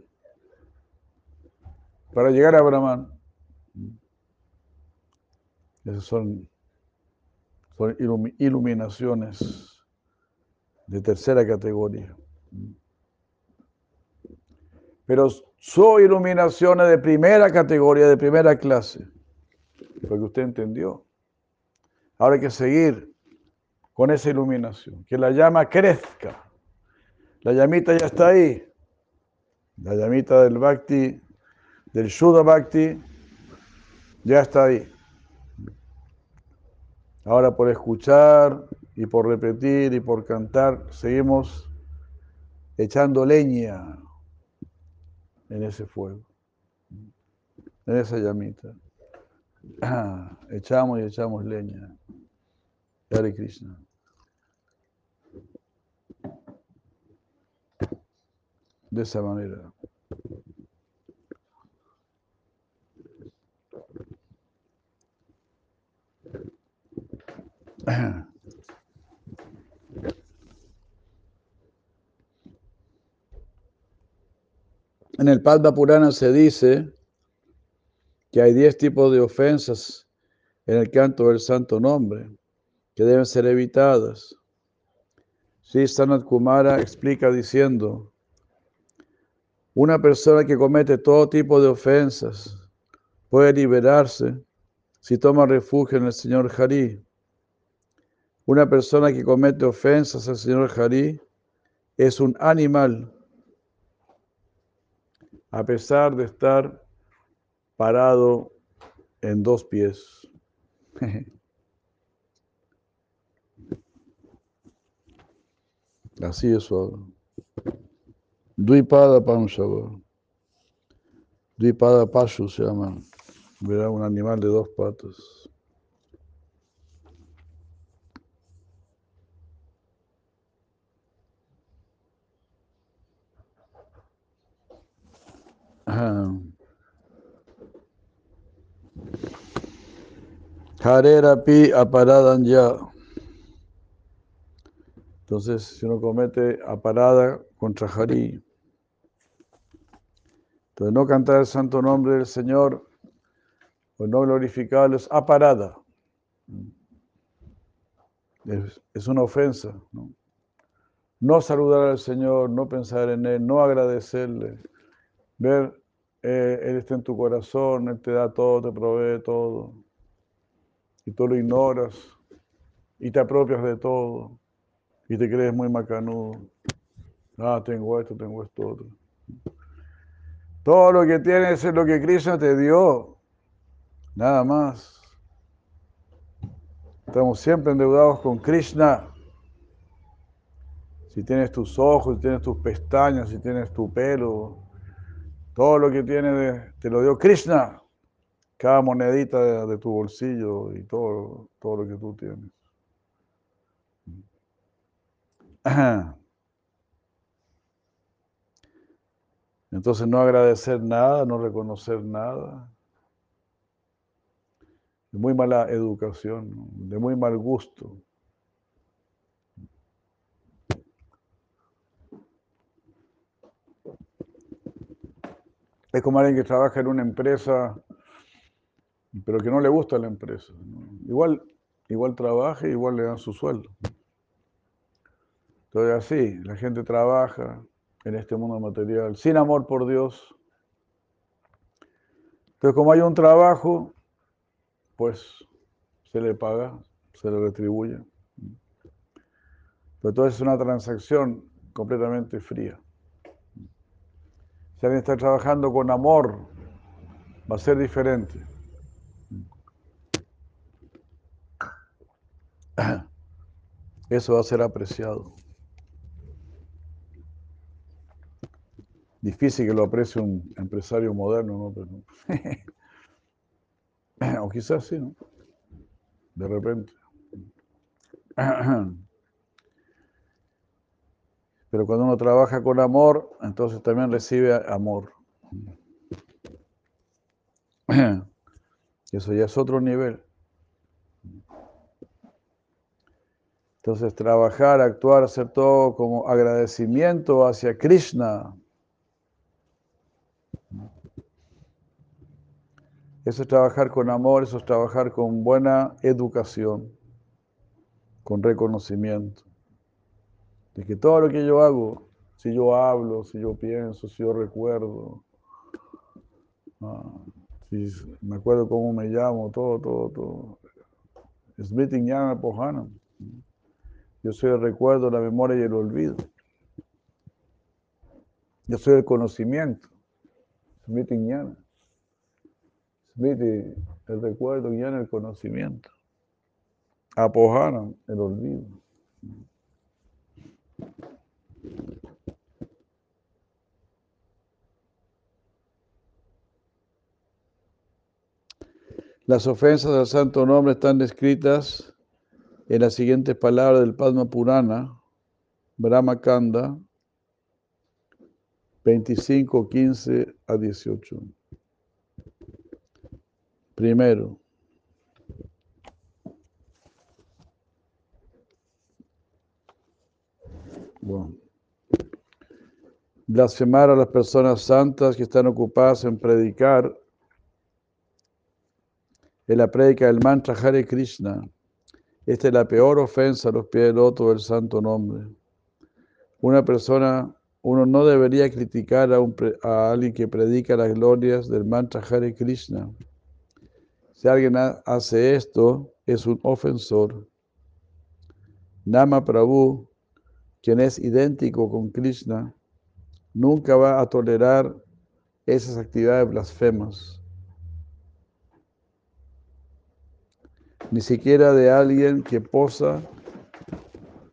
Para llegar a Brahman. Esas son, son iluminaciones de tercera categoría. Pero su iluminación es de primera categoría, de primera clase. Porque usted entendió. Ahora hay que seguir con esa iluminación. Que la llama crezca. La llamita ya está ahí. La llamita del Bhakti, del Shuddha Bhakti, ya está ahí. Ahora por escuchar y por repetir y por cantar, seguimos echando leña en ese fuego, en esa llamita. Echamos y echamos leña. Hare Krishna. De esa manera. En el Padma Purana se dice que hay diez tipos de ofensas en el canto del santo nombre que deben ser evitadas. Sí, Sanat Kumara explica diciendo, una persona que comete todo tipo de ofensas puede liberarse si toma refugio en el Señor Hari. Una persona que comete ofensas al Señor Hari es un animal a pesar de estar parado en dos pies. Así es suave. Duipada Panshava. Duipada Pashu se llama. Verá un animal de dos patas. Harerapi aparadan ya. Entonces, si uno comete aparada contra Hari, entonces no cantar el santo nombre del Señor o no glorificarlo es aparada. Es, una ofensa. ¿no? no saludar al Señor, no pensar en Él, no agradecerle, ver eh, Él está en tu corazón, Él te da todo, te provee todo. Y tú lo ignoras y te apropias de todo y te crees muy macanudo. Ah, tengo esto, tengo esto otro. Todo lo que tienes es lo que Krishna te dio. Nada más. Estamos siempre endeudados con Krishna. Si tienes tus ojos, si tienes tus pestañas, si tienes tu pelo, todo lo que tienes te lo dio Krishna. Cada monedita de, tu bolsillo y todo, todo lo que tú tienes. Entonces no agradecer nada, no reconocer nada. De muy mala educación, de muy mal gusto. Es como alguien que trabaja en una empresa, pero que no le gusta la empresa. Igual, igual trabaja igual le dan su sueldo. Entonces así, la gente trabaja en este mundo material sin amor por Dios. Entonces como hay un trabajo, pues se le paga, se le retribuye. Pero entonces es una transacción completamente fría. Si alguien está trabajando con amor, va a ser diferente. Eso va a ser apreciado. Difícil que lo aprecie un empresario moderno, ¿no? o quizás sí, ¿no? De repente. Pero cuando uno trabaja con amor, entonces también recibe amor. Eso ya es otro nivel. Entonces, trabajar, actuar, hacer todo como agradecimiento hacia Krishna. Eso es trabajar con amor, eso es trabajar con buena educación, con reconocimiento. De que todo lo que yo hago, si yo hablo, si yo pienso, si yo recuerdo, ah, si me acuerdo cómo me llamo, todo, todo, todo. Smriti Jnana Pohana. Yo soy el recuerdo, la memoria y el olvido. Yo soy el conocimiento. Smriti Jnana. Smriti, el recuerdo, Jnana, el conocimiento. Apohana, el olvido. Las ofensas al santo nombre están descritas en las siguientes palabras del Padma Purana, Brahma Kanda 25, 15 a 18. Primero, Blasfemar a las personas santas que están ocupadas en predicar en la predica del mantra Hare Krishna. Esta es la peor ofensa a los pies del loto del santo nombre. Una persona, uno no debería criticar a, a alguien que predica las glorias del mantra Hare Krishna. Si alguien hace esto, es un ofensor. Nama Prabhu, quien es idéntico con Krishna, nunca va a tolerar esas actividades blasfemas. Ni siquiera de alguien que posa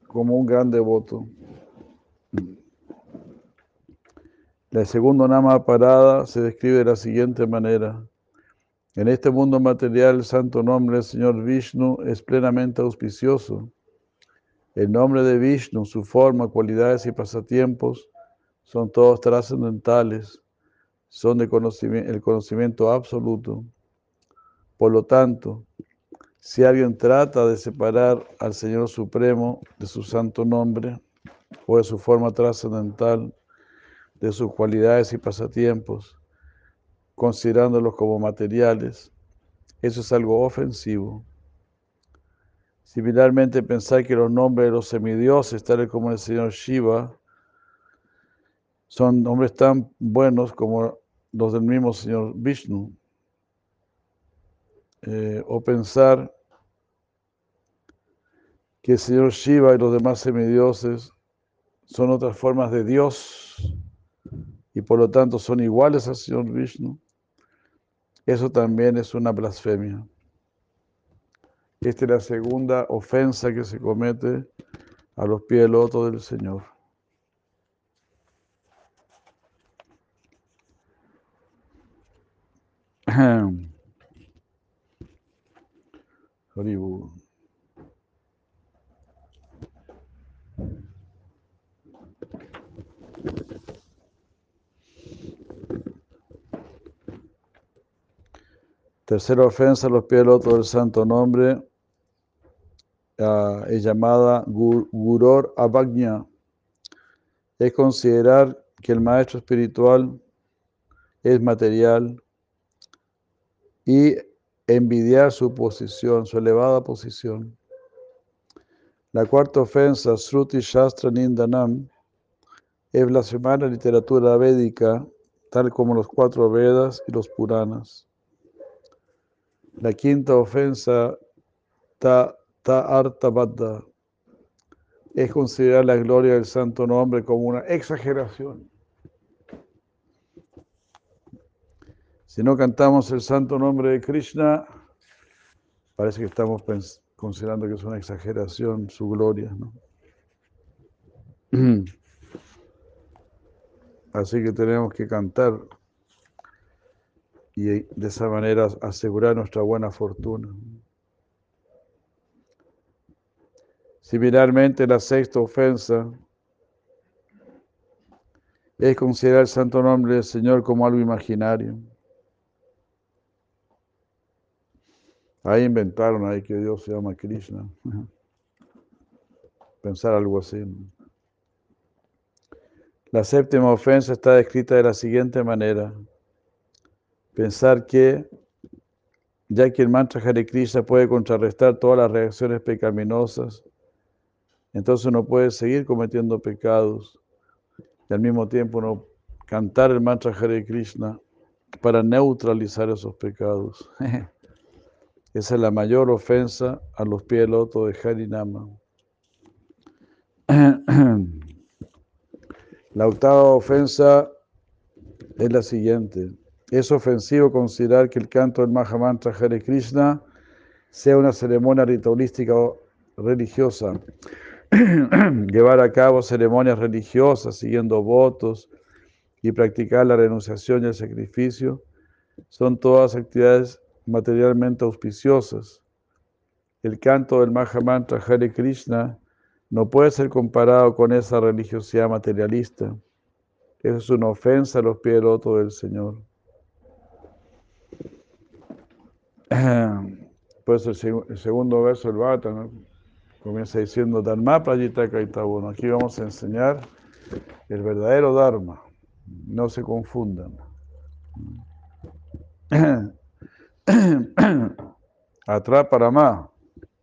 como un gran devoto. La segunda nama parada se describe de la siguiente manera. En este mundo material, el santo nombre del Señor Vishnu es plenamente auspicioso. El nombre de Vishnu, su forma, cualidades y pasatiempos son todos trascendentales, son conocimiento, el conocimiento absoluto. Por lo tanto, si alguien trata de separar al Señor Supremo de su santo nombre o de su forma trascendental, de sus cualidades y pasatiempos, considerándolos como materiales, eso es algo ofensivo. Similarmente, pensar que los nombres de los semidioses, tales como el Señor Shiva, son nombres tan buenos como los del mismo Señor Vishnu. Eh, o pensar que el Señor Shiva y los demás semidioses son otras formas de Dios y por lo tanto son iguales al Señor Vishnu. eso también es una blasfemia. Esta es la segunda ofensa que se comete a los pies del loto del Señor. Tercera ofensa a los pies del otro del santo nombre uh, es llamada Guror Abagnya. Es considerar que el maestro espiritual es material y envidiar su posición, su elevada posición. La cuarta ofensa, Sruti Shastra Nindanam, es blasfemar la literatura védica, tal como los cuatro Vedas y los Puranas. La quinta ofensa, ta, ta es considerar la gloria del santo nombre como una exageración. Si no cantamos el santo nombre de Krishna, parece que estamos considerando que es una exageración su gloria. Así que tenemos que cantar y de esa manera asegurar nuestra buena fortuna. Similarmente, la sexta ofensa es considerar el santo nombre del Señor como algo imaginario. Ahí inventaron ahí que Dios se llama Krishna. Pensar algo así. La séptima ofensa está descrita de la siguiente manera pensar que ya que el mantra Hare Krishna puede contrarrestar todas las reacciones pecaminosas, entonces uno puede seguir cometiendo pecados y al mismo tiempo no cantar el mantra Hare Krishna para neutralizar esos pecados. Esa es la mayor ofensa a los pies del loto de Harinama. La octava ofensa es la siguiente. Es ofensivo considerar que el canto del Mahamantra Hare Krishna sea una ceremonia ritualística o religiosa. Llevar a cabo ceremonias religiosas siguiendo votos y practicar la renunciación y el sacrificio son todas actividades materialmente auspiciosas. El canto del Mahamantra Hare Krishna no puede ser comparado con esa religiosidad materialista. Eso es una ofensa a los pies del Señor. Pues el, segundo verso del Bhata comienza diciendo Dharma Prayita Kaitabono. Aquí vamos a enseñar el verdadero Dharma. No se confundan. Atrás para más.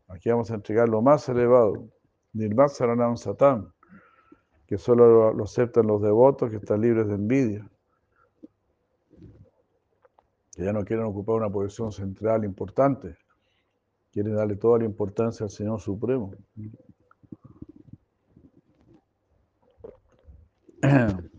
Aquí vamos a entregar lo más elevado. Nirmat Saranam Satan. Que solo lo aceptan los devotos que están libres de envidia que ya no quieren ocupar una posición central importante, quieren darle toda la importancia al Señor Supremo.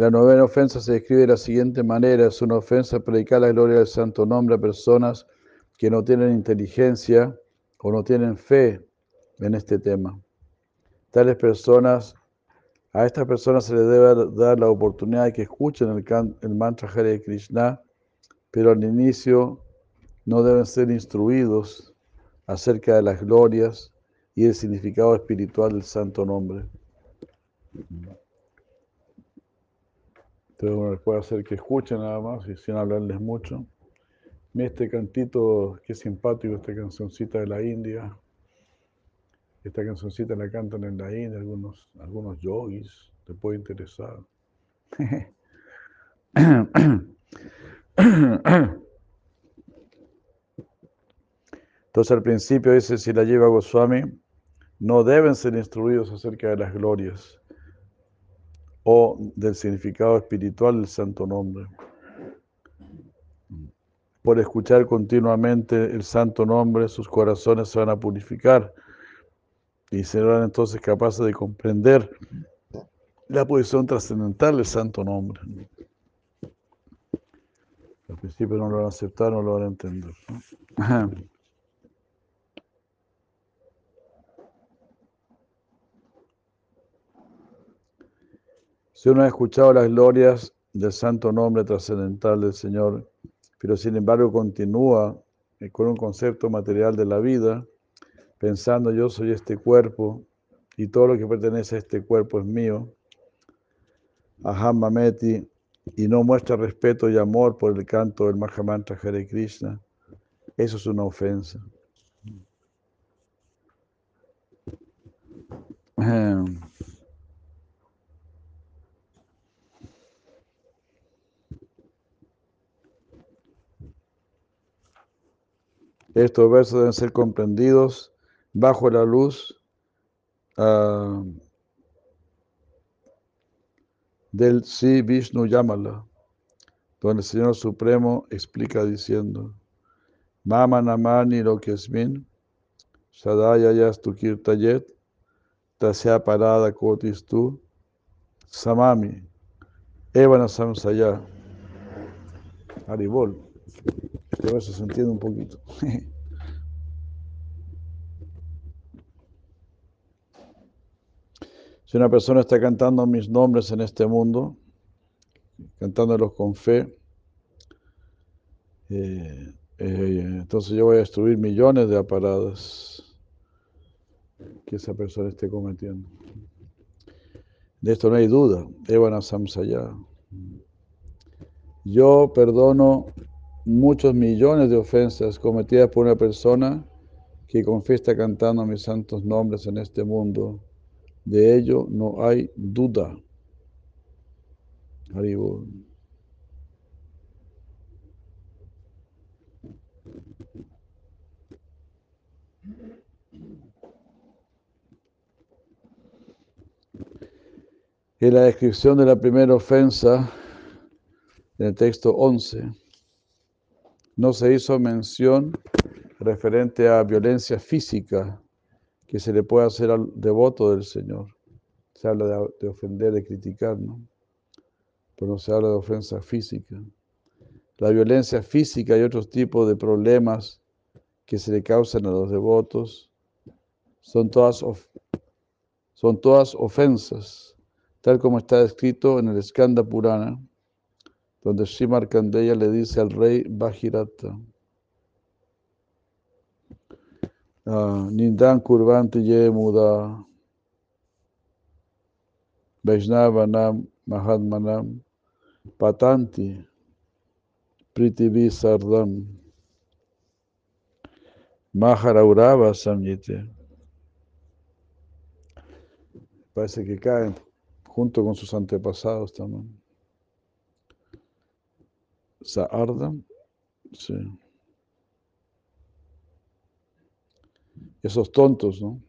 La novena ofensa se describe de la siguiente manera, es una ofensa predicar la gloria del santo nombre a personas que no tienen inteligencia, o no tienen fe en este tema. Tales personas, a estas personas se les debe dar la oportunidad de que escuchen el, mantra Hare Krishna, pero al inicio no deben ser instruidos acerca de las glorias y el significado espiritual del santo nombre. Entonces uno les puede hacer que escuchen nada más y sin hablarles mucho este cantito, qué simpático, esta cancioncita de la India. Esta cancioncita la cantan en la India algunos, algunos yogis, te puede interesar. Entonces al principio dice, si la lleva Goswami, no deben ser instruidos acerca de las glorias o del significado espiritual del santo nombre por escuchar continuamente el santo nombre, sus corazones se van a purificar y serán entonces capaces de comprender la posición trascendental del santo nombre. Al principio no lo van a aceptar, no lo van a entender. Si uno ha escuchado las glorias del santo nombre trascendental del Señor, pero sin embargo continúa con un concepto material de la vida, pensando yo soy este cuerpo y todo lo que pertenece a este cuerpo es mío, Aham Mameti, y no muestra respeto y amor por el canto del Mahamantra Hare Krishna, eso es una ofensa. Estos versos deben ser comprendidos bajo la luz uh, del Si Vishnu Yamala, donde el Señor Supremo explica diciendo, Mama Namani lo que es min, Sadaya Yastu Kirtayet, Tasya Parada Kotis tu, Samami, Evana Samsaya. Este verso se entiende un poquito. Si una persona está cantando mis nombres en este mundo, cantándolos con fe, eh, eh, entonces yo voy a destruir millones de aparadas que esa persona esté cometiendo. De esto no hay duda. Evana Samsaya. Yo perdono muchos millones de ofensas cometidas por una persona que confiesa cantando mis santos nombres en este mundo de ello no hay duda. En la descripción de la primera ofensa, en el texto 11, no se hizo mención referente a violencia física que se le puede hacer al devoto del Señor. Se habla de, ofender, de criticar, ¿no? Pero no se habla de ofensa física. La violencia física y otros tipos de problemas que se le causan a los devotos son todas, son todas ofensas, tal como está escrito en el Skanda Purana, donde Shimar Kandeya le dice al rey Bajirata, Nindan Kurvanti Ye Muda Vaishnavanam Mahatmanam Patanti Pritivi Sardam Maharaurava Samyite. Parece que caen junto con sus antepasados también. Saardam, sí. esos tontos, ¿no?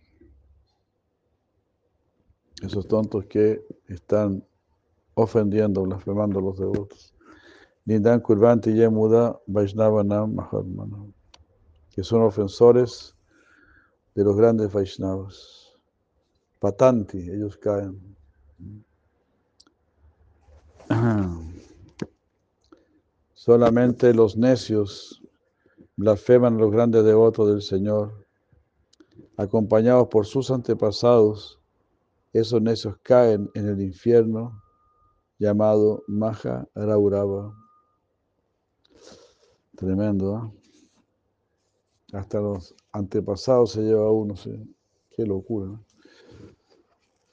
Esos tontos que están ofendiendo, blasfemando a los devotos. Nindan Kurvanti Yemuda Vaishnavanam Mahatmanam, que son ofensores de los grandes Vaishnavas. Patanti, ellos caen. Solamente los necios blasfeman a los grandes devotos del Señor acompañados por sus antepasados, esos necios caen en el infierno llamado Maha Raurava. Tremendo, ¿eh? Hasta los antepasados se lleva uno, ¿sí? qué locura.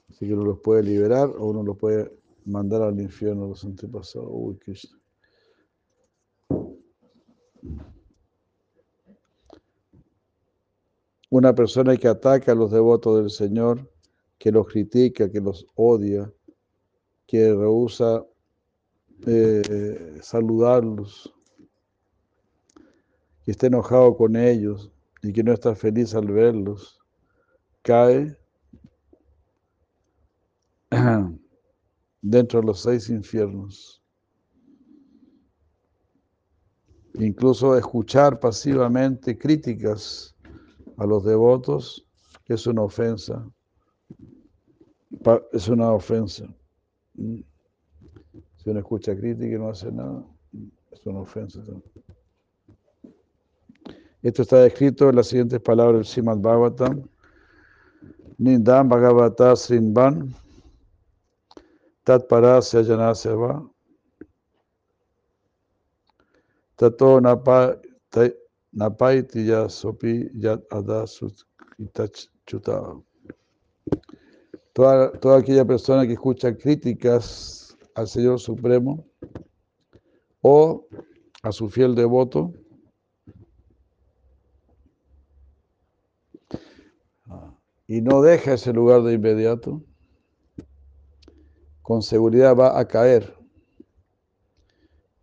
Así que uno los puede liberar o uno los puede mandar al infierno los antepasados. Uy, qué... Una persona que ataca a los devotos del Señor, que los critica, que los odia, que rehúsa eh, saludarlos, que está enojado con ellos y que no está feliz al verlos, cae dentro de los seis infiernos. Incluso escuchar pasivamente críticas a los devotos es una ofensa. Es una ofensa. Si uno escucha crítica y no hace nada, es una ofensa. Esto está escrito en las siguientes palabras del Simad. Nindam Bhagavata Srinvan Tat Parasya Janasya Va Tato Napaiti Ya Sopi Yat Adasut. Toda, toda aquella persona que escucha críticas al Señor Supremo o a su fiel devoto, y no deja ese lugar de inmediato, con seguridad va a caer,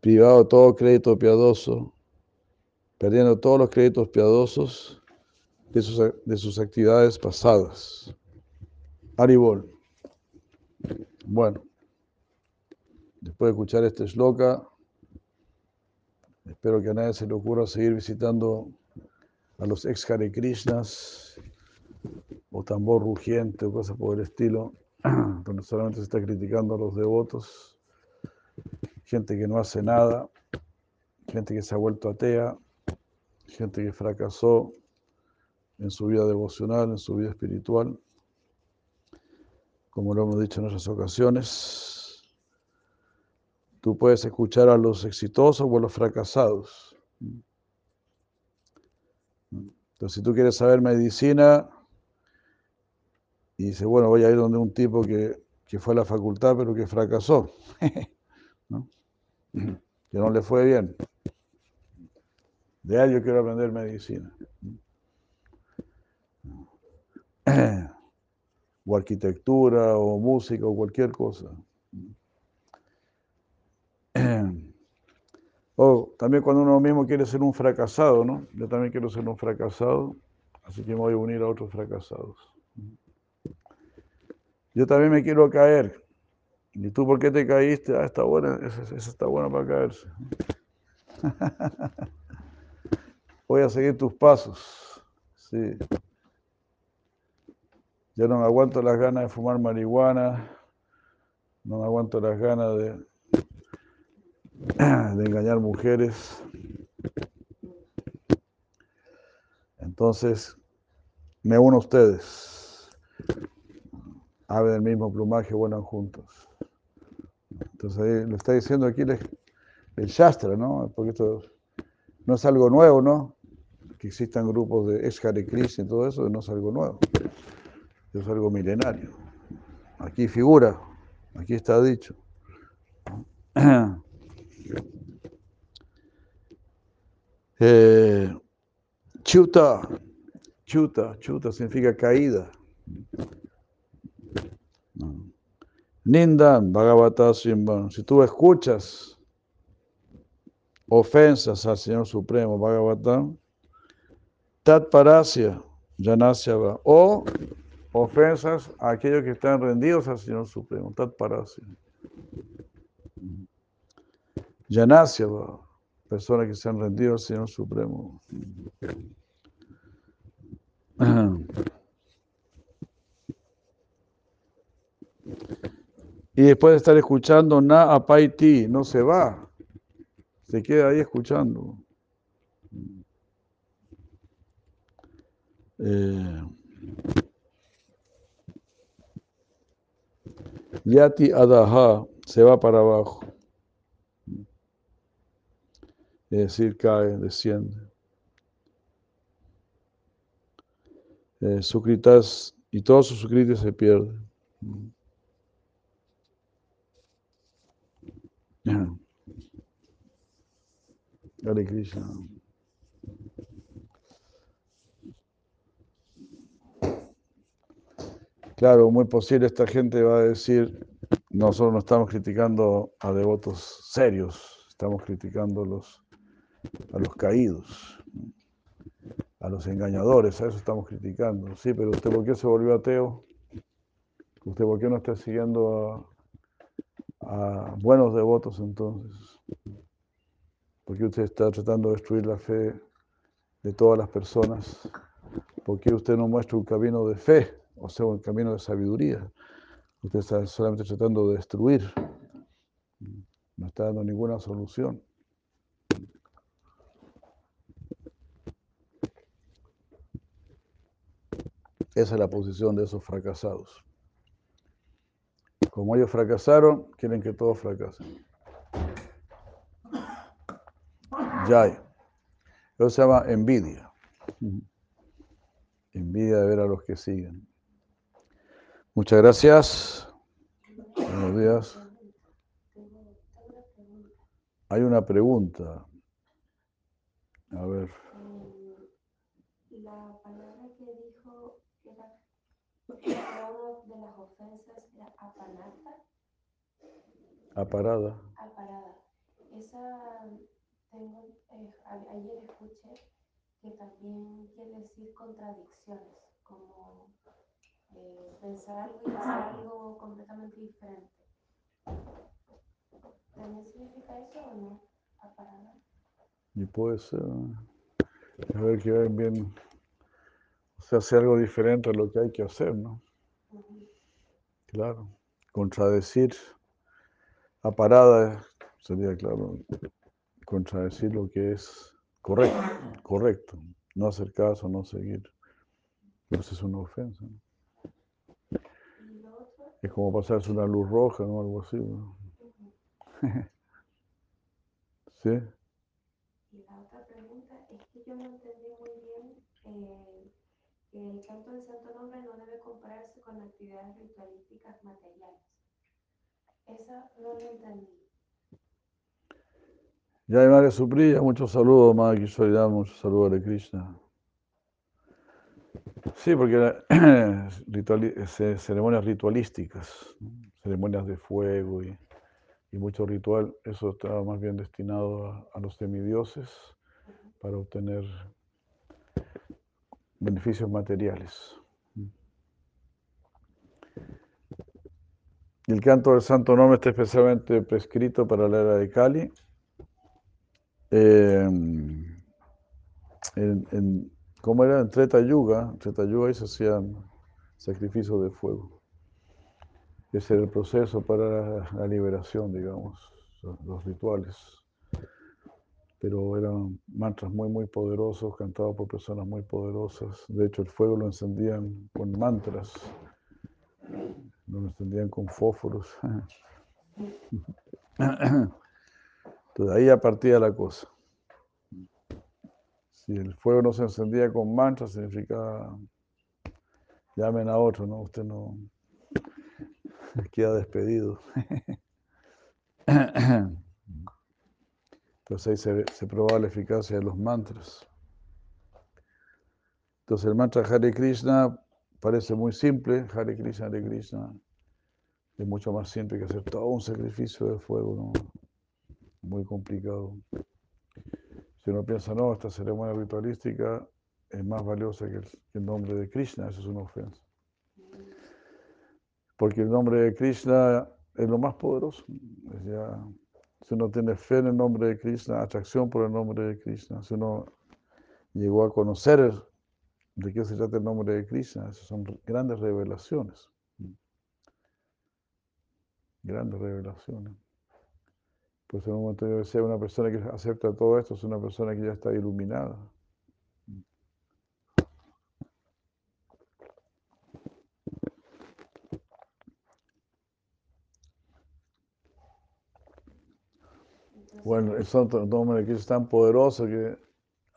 privado de todo crédito piadoso, perdiendo todos los créditos piadosos de sus, de sus actividades pasadas. Aribol. Bueno, después de escuchar este shloka, espero que a nadie se le ocurra seguir visitando a los ex Hare Krishnas o tambor rugiente o cosas por el estilo, donde solamente se está criticando a los devotos, gente que no hace nada, gente que se ha vuelto atea, gente que fracasó en su vida devocional, en su vida espiritual, como lo hemos dicho en otras ocasiones. Tú puedes escuchar a los exitosos o a los fracasados. Entonces, si tú quieres saber medicina, y dice, bueno, voy a ir donde un tipo que, fue a la facultad pero que fracasó, que no le fue bien. De ahí yo quiero aprender medicina. O arquitectura, o música, o cualquier cosa. O también cuando uno mismo quiere ser un fracasado, ¿no? Yo también quiero ser un fracasado, así que me voy a unir a otros fracasados. Yo también me quiero caer. ¿Y tú por qué te caíste? Ah, está bueno, eso, está bueno para caerse. Voy a seguir tus pasos. Sí. Yo no me aguanto las ganas de fumar marihuana, no me aguanto las ganas de, de engañar mujeres. Entonces, me uno a ustedes ave del mismo plumaje vuelan juntos. Entonces lo está diciendo aquí el, Shastra, ¿no? Porque esto no es algo nuevo, ¿no? Que existan grupos de Eshare y todo eso, no es algo nuevo. Es algo milenario. Aquí figura, aquí está dicho. Eh, chuta, chuta, chuta significa caída. Nindan Bhagavata Simban. Si tú escuchas ofensas al Señor Supremo Bhagavatam, Tat Parasya Janasya va. O ofensas a aquellos que están rendidos al Señor Supremo. Tat Parasya. Janasya va. Personas que se han rendido al Señor Supremo. Y después de estar escuchando na apaiti, no se va, se queda ahí escuchando. Eh, yati adaha, se va para abajo. Es decir, cae, desciende. Eh, y todos sus sukritas se pierden. Hare Krishna. Claro, muy posible esta gente va a decir, nosotros no estamos criticando a devotos serios, estamos criticando a los, a los caídos, a los engañadores, a eso estamos criticando. Sí, pero usted por qué se volvió ateo? ¿Usted por qué no está siguiendo a, a buenos devotos entonces, porque usted está tratando de destruir la fe de todas las personas ¿Por qué usted no muestra un camino de fe, o sea, un camino de sabiduría? Usted está solamente tratando de destruir. No está dando ninguna solución. Esa es la posición de esos fracasados. Como ellos fracasaron, quieren que todos fracasen. Ya. Eso se llama envidia. Envidia de ver a los que siguen. Muchas gracias. Buenos días. Hay una pregunta. A ver. La palabra que dijo que era una de las ofensas era apanata. Aparada. Aparada. Esa tengo, eh, ayer escuché que también quiere decir contradicciones, como eh, pensar algo y hacer algo completamente diferente. ¿También significa eso o no? Aparada. Y puede ser. A ver que ven bien. O sea, hacer algo diferente a lo que hay que hacer, ¿no? Claro. Contradecir. Aparada sería, claro, contradecir lo que es correcto. Correcto. No hacer caso, no seguir. Eso es una ofensa. ¿no? Es como pasarse una luz roja, ¿no? Algo así. ¿no? ¿Sí? Y la otra pregunta es que yo no entendí muy bien eh, que el canto del Santo Nombre no debe compararse con actividades ritualísticas materiales. Esa no lo entendí. Ya hay Madre Supriya, muchos saludos, Madre Kishwaridam, muchos saludos de Krishna. Sí, porque la- ce- ceremonias ritualísticas, ¿no? ceremonias de fuego y, y mucho ritual, eso estaba más bien destinado a, a los semidioses para obtener beneficios materiales. El canto del Santo Nombre está especialmente prescrito para la era de Kali. Eh, en, en- ¿cómo era? En Treta Yuga, en Treta Yuga se hacían sacrificios de fuego. Ese era el proceso para la liberación, digamos, los rituales. Pero eran mantras muy, muy poderosos, cantados por personas muy poderosas. De hecho, el fuego lo encendían con mantras, lo encendían con fósforos. Entonces ahí ya partía la cosa. Si el fuego no se encendía con mantras, significaba llamen a otro, ¿no? Usted no queda despedido. Entonces ahí se, probaba la eficacia de los mantras. Entonces el mantra Hare Krishna parece muy simple, Hare Krishna, Hare Krishna. Es mucho más simple que hacer todo un sacrificio de fuego, ¿no? Muy complicado. Si uno piensa, no, esta ceremonia ritualística es más valiosa que el, que el nombre de Krishna, eso es una ofensa. Porque el nombre de Krishna es lo más poderoso. Es ya- si uno tiene fe en el nombre de Krishna, atracción por el nombre de Krishna, si uno llegó a conocer de qué se trata el nombre de Krishna, esas son grandes revelaciones. Grandes revelaciones. Pues en un momento yo decía, una persona que acepta todo esto es una persona que ya está iluminada. Bueno, el santo nombre de Cristo es tan poderoso que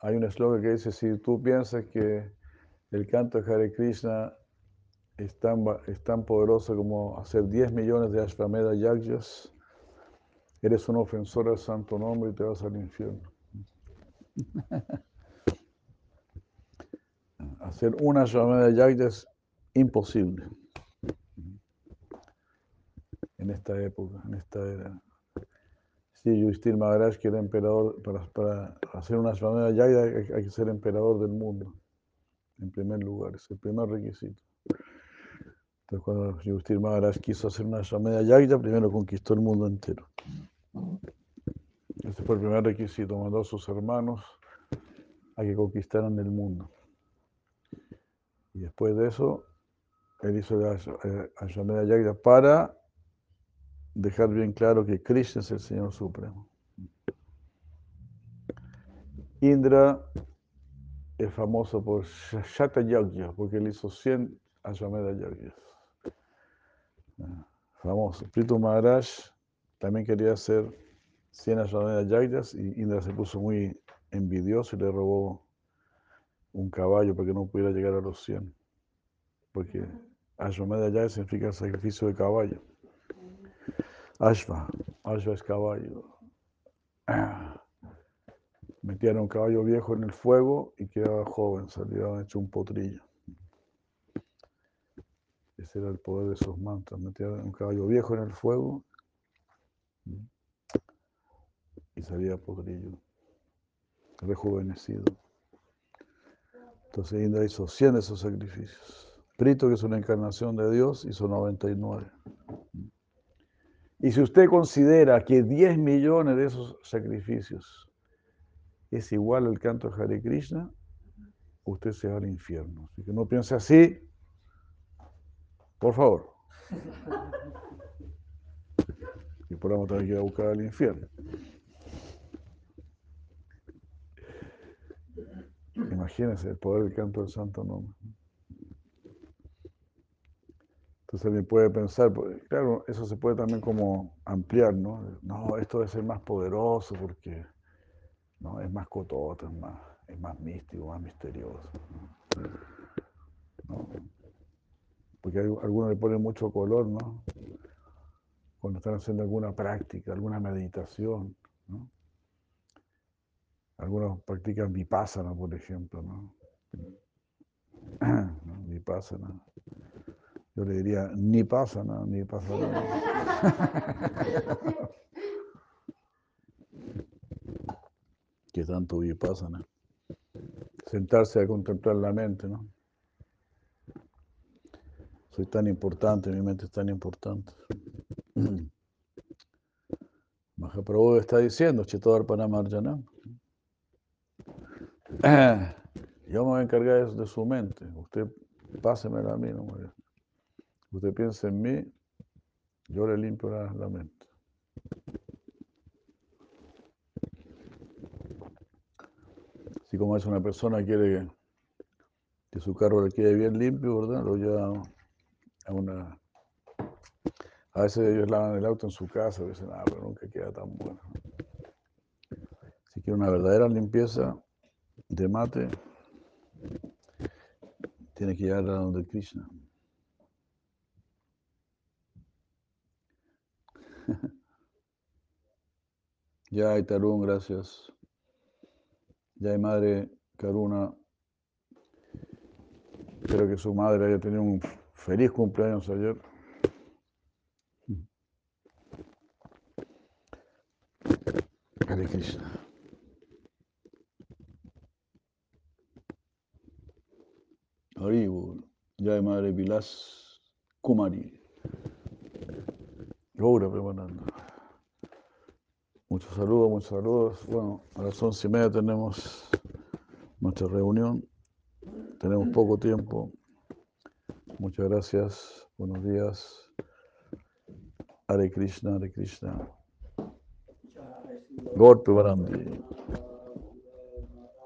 hay un eslogan que dice, si tú piensas que el canto de Hare Krishna es tan, va- es tan poderoso como hacer 10 millones de Ashvamedha Yagyas, eres un ofensor al santo nombre y te vas al infierno. Hacer una Ashvamedha Yagya es imposible en esta época, en esta era. Sí, Yudhishthir Maharaj, que era emperador, para, para hacer una Ashvamedha Yagya hay, hay que ser emperador del mundo, en primer lugar, es el primer requisito. Entonces, cuando Yudhishthir Maharaj quiso hacer una Ashvamedha Yagya, primero conquistó el mundo entero. Ese fue el primer requisito, mandó a sus hermanos a que conquistaran el mundo. Y después de eso, él hizo la eh, Ashwamedha Yagya para dejar bien claro que Krishna es el Señor Supremo. Indra es famoso por Shata Yagya, porque él hizo 100 Ashwamedha Yagyas. Ah, famoso. Pritu Maharaj también quería hacer 100 Ashwamedha Yagyas y Indra se puso muy envidioso y le robó un caballo para que no pudiera llegar a los 100. Porque Ashwamedha Yagya significa sacrificio de caballo. Ashva, Ashva es caballo. Metían un caballo viejo en el fuego y quedaba joven, salía hecho un potrillo. Ese era el poder de esos mantras. Metían un caballo viejo en el fuego y salía potrillo, rejuvenecido. Entonces Indra hizo 100 de esos sacrificios. Prito, que es una encarnación de Dios, hizo 99. Y si usted considera que 10 millones de esos sacrificios es igual al canto de Hare Krishna, usted se va al infierno. Así que no piense así, por favor. Y por vamos tener que ir a buscar al infierno. Imagínense el poder del canto del santo nombre. Entonces alguien puede pensar, pues, claro, eso se puede también como ampliar, ¿no? No, esto debe ser más poderoso porque ¿no? es más cototo, es más, es más místico, más misterioso. Porque algunos le ponen mucho color, ¿no? Cuando están haciendo alguna práctica, alguna meditación, ¿no? Algunos practican vipassana, por ejemplo, ¿no? ¿no? Vipassana. Yo le diría, ni pasa nada, ni pasa nada. ¿Qué tanto vipassana? Sentarse a contemplar la mente, ¿no? Soy tan importante, mi mente es tan importante. Mahaprabhu está diciendo, Chitodar Panamarjana. Yo me voy a encargar de su mente. Usted pásemela a mí, no me Usted piensa en mí, yo le limpio la, mente. Si como es una persona quiere que, su carro le quede bien limpio, ¿verdad? Lo lleva a una... A veces ellos lavan el auto en su casa, dicen, ah, pero nunca queda tan bueno. Si quiere una verdadera limpieza de mate, tiene que llegar a donde Krishna. Ya, Tarun, gracias. Ya, madre Karuna. Espero que su madre haya tenido un feliz cumpleaños ayer. Hare Krishna. Ya, madre Vilas Kumari. Gaura preparando. Muchos saludos, muchos saludos. Bueno, a las once y media tenemos nuestra reunión. Tenemos poco tiempo. Muchas gracias. Buenos días. Hare Krishna, Hare Krishna. Golpe Barandi.